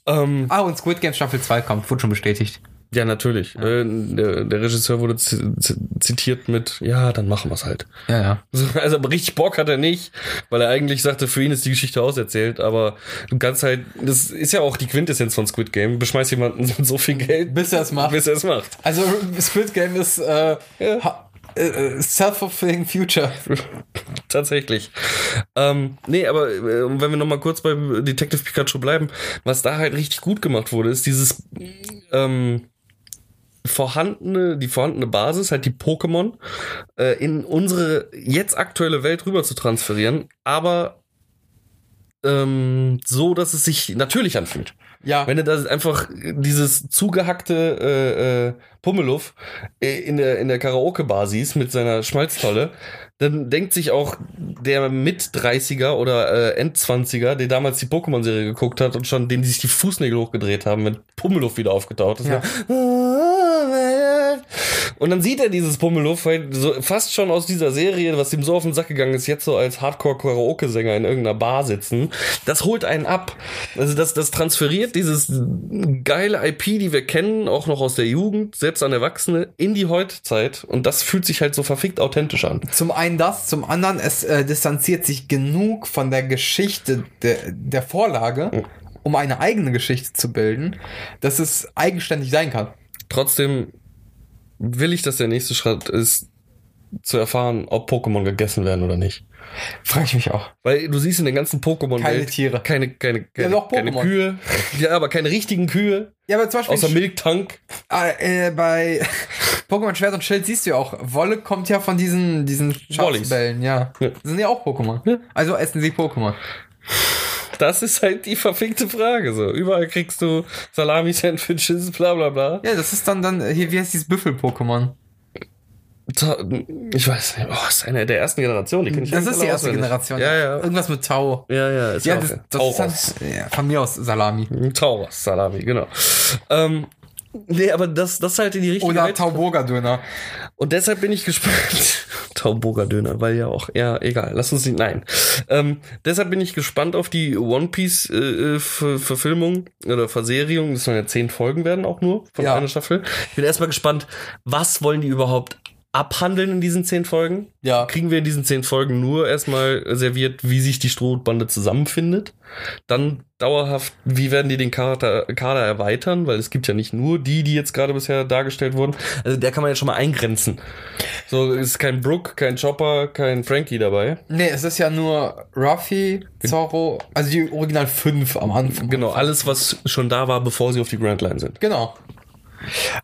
Speaker 1: Ähm,
Speaker 2: Ah, und Squid Game Staffel 2 kommt, wurde schon bestätigt.
Speaker 1: Ja, natürlich. Äh, der, der Regisseur wurde zi- zi- zitiert mit, ja, dann machen wir's halt.
Speaker 2: Ja, ja.
Speaker 1: So, Also aber richtig Bock hat er nicht, weil er eigentlich sagte, für ihn ist die Geschichte auserzählt, aber du kannst halt, das ist ja auch die Quintessenz von Squid Game, beschmeiß jemanden mit so viel Geld,
Speaker 2: Bis er es macht.
Speaker 1: bis er es macht.
Speaker 2: Also Squid Game ist äh,
Speaker 1: Ja.
Speaker 2: ha- äh, self-fulfilling future.
Speaker 1: Tatsächlich. Ähm, nee, aber äh, wenn wir noch mal kurz bei Detective Pikachu bleiben, was da halt richtig gut gemacht wurde, ist dieses ähm, vorhandene, die vorhandene Basis, halt die Pokémon, äh, in unsere jetzt aktuelle Welt rüber zu transferieren, aber ähm, so, dass es sich natürlich anfühlt.
Speaker 2: Ja.
Speaker 1: Wenn du da einfach dieses zugehackte äh, äh, Pummeluff äh, in der, in der Karaoke-Bar siehst mit seiner Schmalztolle, dann denkt sich auch der Mit-30er oder äh, End-20er, der damals die Pokémon-Serie geguckt hat und schon dem die sich die Fußnägel hochgedreht haben, wenn Pummeluff wieder aufgetaucht ist.
Speaker 2: Ja.
Speaker 1: Und dann sieht er dieses Pummeluff halt so fast schon aus dieser Serie, was ihm so auf den Sack gegangen ist, jetzt so als Hardcore-Karaoke-Sänger in irgendeiner Bar sitzen. Das holt einen ab. Also das, das transferiert dieses geile IP, die wir kennen, auch noch aus der Jugend, selbst an Erwachsene, in die Heutzeit. Und das fühlt sich halt so verfickt authentisch an.
Speaker 2: Zum einen das, zum anderen, es äh, distanziert sich genug von der Geschichte der, der Vorlage, um eine eigene Geschichte zu bilden, dass es eigenständig sein kann.
Speaker 1: Trotzdem will ich, dass der nächste Schritt ist, zu erfahren, ob Pokémon gegessen werden oder nicht.
Speaker 2: Frage ich mich auch.
Speaker 1: Weil du siehst in der ganzen Pokémon
Speaker 2: Keine Tiere.
Speaker 1: keine keine keine,
Speaker 2: doch
Speaker 1: keine. Kühe, ja, aber keine richtigen Kühe,
Speaker 2: Ja, aber zum Beispiel
Speaker 1: außer Milktank.
Speaker 2: äh, äh, bei Pokémon Schwert und Schild siehst du ja auch, Wolle kommt ja von diesen, diesen. Schafsbällen, ja.
Speaker 1: Ja.
Speaker 2: Das sind ja auch Pokémon.
Speaker 1: Ja.
Speaker 2: Also essen sie Pokémon.
Speaker 1: Das ist halt die verfickte Frage so. Überall kriegst du Salami-Sandwiches, bla bla bla.
Speaker 2: Ja, das ist dann dann, hier, wie heißt dieses Büffel-Pokémon?
Speaker 1: Ich weiß nicht, oh, ist eine der ersten Generationen, die ich
Speaker 2: Das ist die erste. Generation.
Speaker 1: Ja, ja.
Speaker 2: Irgendwas mit Tau.
Speaker 1: Ja, ja, ist
Speaker 2: Ja, das, das
Speaker 1: Tauros.
Speaker 2: ist dann, ja, von mir aus Salami.
Speaker 1: Tauros, Salami, genau. Ähm, nee, aber das, das halt in die richtige
Speaker 2: Oder
Speaker 1: Welt-
Speaker 2: Tauburger-Döner.
Speaker 1: Und deshalb bin ich gespannt. Tauburger Döner, weil ja auch, ja, egal, lass uns nicht, nein. Ähm, deshalb bin ich gespannt auf die One Piece äh, äh, Ver- Verfilmung oder Verserierung. Das sollen ja zehn Folgen werden auch nur von
Speaker 2: Ja.
Speaker 1: einer Staffel. Ich bin erstmal gespannt, was wollen die überhaupt abhandeln in diesen zehn Folgen?
Speaker 2: Ja.
Speaker 1: Kriegen wir in diesen zehn Folgen nur erstmal serviert, wie sich die Strohbande zusammenfindet? Dann dauerhaft, wie werden die den Kader, Kader erweitern? Weil es gibt ja nicht nur die, die jetzt gerade bisher dargestellt wurden. Also der kann man jetzt schon mal eingrenzen. So ist kein Brook, kein Chopper, kein Frankie dabei.
Speaker 2: Nee, es ist ja nur Ruffy, Zorro, also die Original 5 am Anfang.
Speaker 1: Genau, alles, was schon da war, bevor sie auf die Grand Line sind.
Speaker 2: Genau.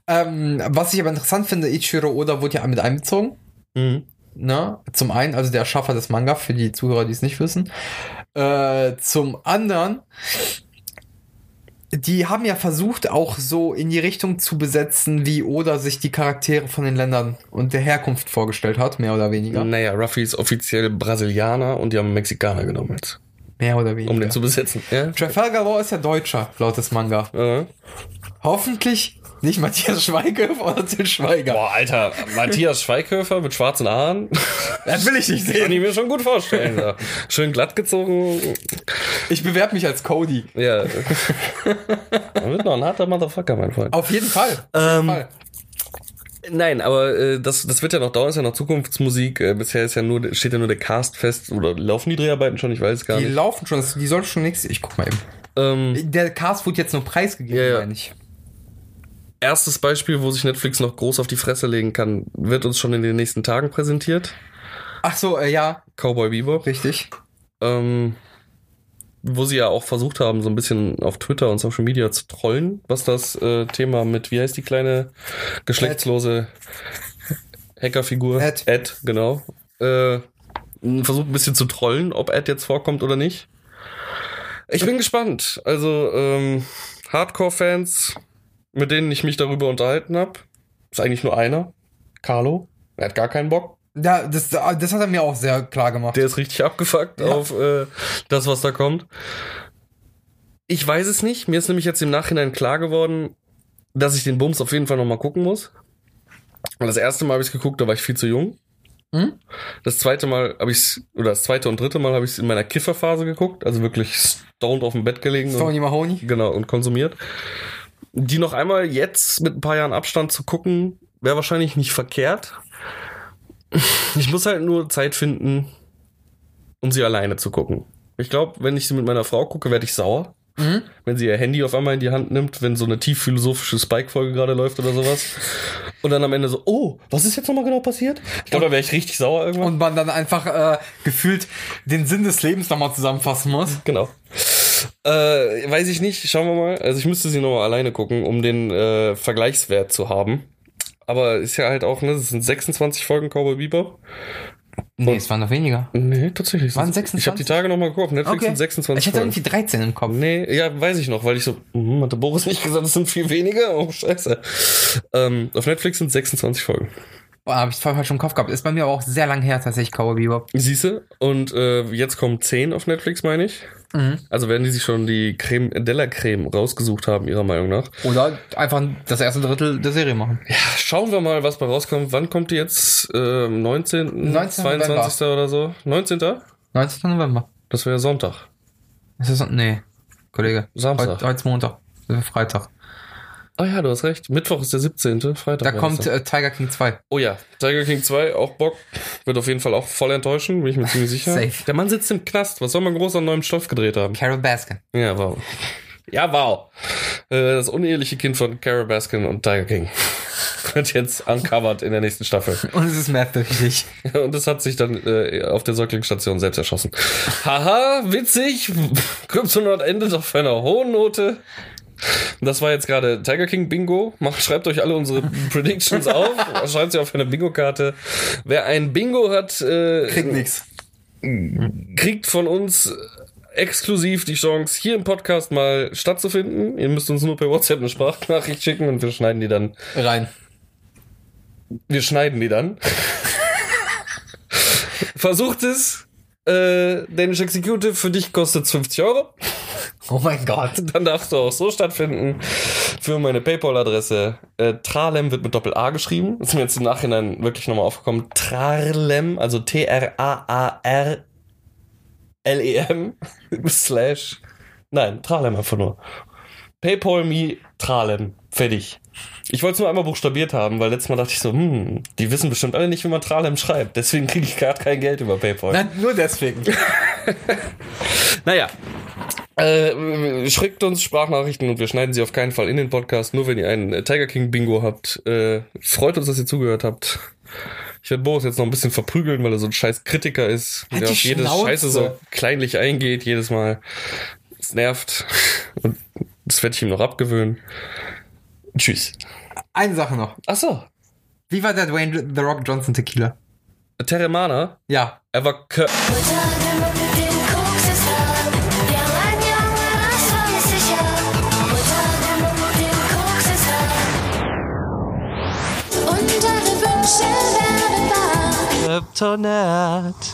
Speaker 2: Ähm, was ich aber interessant finde, Ichiro Oda wurde ja mit einbezogen.
Speaker 1: Mhm.
Speaker 2: Ne? Zum einen, also der Erschaffer des Manga, für die Zuhörer, die es nicht wissen. Äh, zum anderen, die haben ja versucht, auch so in die Richtung zu besetzen, wie Oda sich die Charaktere von den Ländern und der Herkunft vorgestellt hat, mehr oder weniger.
Speaker 1: Naja, Ruffy ist offiziell Brasilianer und die haben Mexikaner genommen jetzt.
Speaker 2: Mehr oder weniger.
Speaker 1: um den zu besetzen. Ja?
Speaker 2: Trafalgar Law ist ja Deutscher, laut des Manga.
Speaker 1: Ja.
Speaker 2: Hoffentlich nicht Matthias Schweighöfer oder Till Schweiger.
Speaker 1: Boah, Alter, Matthias Schweighöfer mit schwarzen Haaren.
Speaker 2: Das will ich nicht
Speaker 1: Kann
Speaker 2: sehen.
Speaker 1: ich mir schon gut vorstellen. Ja. Schön glatt gezogen.
Speaker 2: Ich bewerbe mich als Cody.
Speaker 1: Ja. Man wird noch ein harter Motherfucker, mein Freund.
Speaker 2: Auf jeden Fall. Auf
Speaker 1: Ähm,
Speaker 2: jeden Fall.
Speaker 1: Nein, aber äh, das, das wird ja noch dauern, ist ja noch Zukunftsmusik. Äh, bisher ist ja nur, steht ja nur der Cast fest. Oder laufen die Dreharbeiten schon? Ich weiß es gar
Speaker 2: Die
Speaker 1: nicht.
Speaker 2: laufen schon, die soll schon nächstes. Ich guck mal eben.
Speaker 1: Ähm,
Speaker 2: Der Cast wurde jetzt nur preisgegeben,
Speaker 1: Ja, ja.
Speaker 2: meine ich.
Speaker 1: Erstes Beispiel, wo sich Netflix noch groß auf die Fresse legen kann, wird uns schon in den nächsten Tagen präsentiert.
Speaker 2: Ach so, äh, ja,
Speaker 1: Cowboy Bebop.
Speaker 2: richtig.
Speaker 1: Ähm, wo sie ja auch versucht haben, so ein bisschen auf Twitter und Social Media zu trollen, was das äh, Thema mit, wie heißt die kleine geschlechtslose Hackerfigur?
Speaker 2: Ed.
Speaker 1: Ed, genau. Äh, versucht ein bisschen zu trollen, ob Ed jetzt vorkommt oder nicht. Ich bin gespannt. Also, ähm, Hardcore-Fans, mit denen ich mich darüber unterhalten habe, ist eigentlich nur einer. Carlo. Er hat gar keinen Bock.
Speaker 2: Ja, das, das hat er mir auch sehr klar gemacht.
Speaker 1: Der ist richtig abgefuckt
Speaker 2: Ja.
Speaker 1: auf äh, das, was da kommt. Ich weiß es nicht. Mir ist nämlich jetzt im Nachhinein klar geworden, dass ich den Bums auf jeden Fall nochmal gucken muss. Und das erste Mal habe ich es geguckt, da war ich viel zu jung.
Speaker 2: Hm?
Speaker 1: Das zweite Mal habe ich es, oder das zweite und dritte Mal habe ich es in meiner Kifferphase geguckt, also wirklich stoned auf dem Bett gelegen. und-
Speaker 2: Tony Mahoney.
Speaker 1: Genau, und konsumiert. Die noch einmal jetzt mit ein paar Jahren Abstand zu gucken, wäre wahrscheinlich nicht verkehrt. Ich muss halt nur Zeit finden, um sie alleine zu gucken. Ich glaube, wenn ich sie mit meiner Frau gucke, werde ich sauer.
Speaker 2: Mhm.
Speaker 1: Wenn sie ihr Handy auf einmal in die Hand nimmt, wenn so eine tief philosophische Spike-Folge gerade läuft oder sowas. Und dann am Ende so, oh, was ist jetzt nochmal genau passiert? Ich glaube, da wäre ich richtig sauer irgendwann.
Speaker 2: Und man dann einfach äh, gefühlt den Sinn des Lebens nochmal zusammenfassen muss.
Speaker 1: Genau. Äh, weiß ich nicht, schauen wir mal. Also ich müsste sie nochmal alleine gucken, um den äh, Vergleichswert zu haben. Aber ist ja halt auch, ne, das sind 26 Folgen Cowboy Bebop.
Speaker 2: Nee, es waren noch weniger.
Speaker 1: Nee, tatsächlich.
Speaker 2: Waren
Speaker 1: Ich
Speaker 2: 26?
Speaker 1: habe die Tage nochmal geguckt. Netflix sind 26
Speaker 2: Ich hatte irgendwie 13 im Kopf.
Speaker 1: Nee, ja, weiß ich noch, weil ich so, hm, hatte Boris nicht gesagt, es sind viel weniger? Oh, scheiße. Ähm, auf Netflix sind 26 Folgen.
Speaker 2: Boah, hab ich voll falsch im Kopf gehabt. Ist bei mir aber auch sehr lang her, tatsächlich, Cowboy Bebop.
Speaker 1: Siehste? Und äh, jetzt kommen 10 auf Netflix, meine ich.
Speaker 2: Mhm.
Speaker 1: Also werden die sich schon die Creme, Della Creme rausgesucht haben, ihrer Meinung nach.
Speaker 2: Oder einfach das erste Drittel der Serie machen.
Speaker 1: Schauen wir mal, was bei rauskommt. Wann kommt die jetzt? Ähm, 19.
Speaker 2: 19.
Speaker 1: 22. oder so? 19.
Speaker 2: 19. November.
Speaker 1: Das wäre Sonntag.
Speaker 2: Ist das, nee, Kollege.
Speaker 1: Samstag.
Speaker 2: Heute, heute ist Montag. Freitag.
Speaker 1: Ah ja, du hast recht. Mittwoch ist der 17. Freitag.
Speaker 2: Da kommt äh, Tiger King 2.
Speaker 1: Oh ja, Tiger King 2, auch Bock. Wird auf jeden Fall auch voll enttäuschen, bin ich mir ziemlich sicher.
Speaker 2: Safe.
Speaker 1: Der Mann sitzt im Knast. Was soll man groß an neuem Stoff gedreht haben?
Speaker 2: Carol Baskin.
Speaker 1: Ja, wow. Ja, wow. Äh, Das uneheliche Kind von Carol Baskin und Tiger King. Wird jetzt uncovered in der nächsten Staffel.
Speaker 2: Und es ist merkwürdig.
Speaker 1: Und es hat sich dann äh, auf der Säuglingsstation selbst erschossen. Haha, witzig. Kryptonaut endet auf einer hohen Note. Das war jetzt gerade Tiger King Bingo. Macht, schreibt euch alle unsere Predictions auf. Schreibt sie auf eine Bingo-Karte. Wer ein Bingo hat, äh,
Speaker 2: Kriegt nix.
Speaker 1: kriegt von uns exklusiv die Chance, hier im Podcast mal stattzufinden. Ihr müsst uns nur per WhatsApp eine Sprachnachricht schicken und wir schneiden die dann
Speaker 2: Rein.
Speaker 1: wir schneiden die dann. Versucht es. Äh, Danish Executive für dich kostet 50 Euro.
Speaker 2: Oh mein Gott.
Speaker 1: Dann darfst du auch so stattfinden. Für meine PayPal-Adresse. Äh, Tralem wird mit Doppel-A geschrieben. Ist mir jetzt im Nachhinein wirklich nochmal aufgekommen. Tralem, also T-R-A-A-R-L-E-M slash. Nein, Tralem einfach nur. PayPal me Tralem. Fertig. Ich wollte es nur einmal buchstabiert haben, weil letztes Mal dachte ich so, hm, die wissen bestimmt alle nicht, wie man Tralem schreibt. Deswegen kriege ich gerade kein Geld über PayPal.
Speaker 2: Nein, nur deswegen.
Speaker 1: Naja. Äh, schickt uns Sprachnachrichten und wir schneiden sie auf keinen Fall in den Podcast. Nur wenn ihr einen äh, Tiger King Bingo habt. Äh, freut uns, dass ihr zugehört habt. Ich werde Boris jetzt noch ein bisschen verprügeln, weil er so ein scheiß Kritiker ist,
Speaker 2: Halt
Speaker 1: der auf jede
Speaker 2: Schnauze.
Speaker 1: Scheiße so kleinlich eingeht, jedes Mal. Es nervt. Und das werde ich ihm noch abgewöhnen. Tschüss.
Speaker 2: Eine Sache noch.
Speaker 1: Ach so.
Speaker 2: Wie war der Dwayne The Rock Johnson Tequila?
Speaker 1: Teremana,
Speaker 2: Ja.
Speaker 1: er war
Speaker 3: Kryptonite.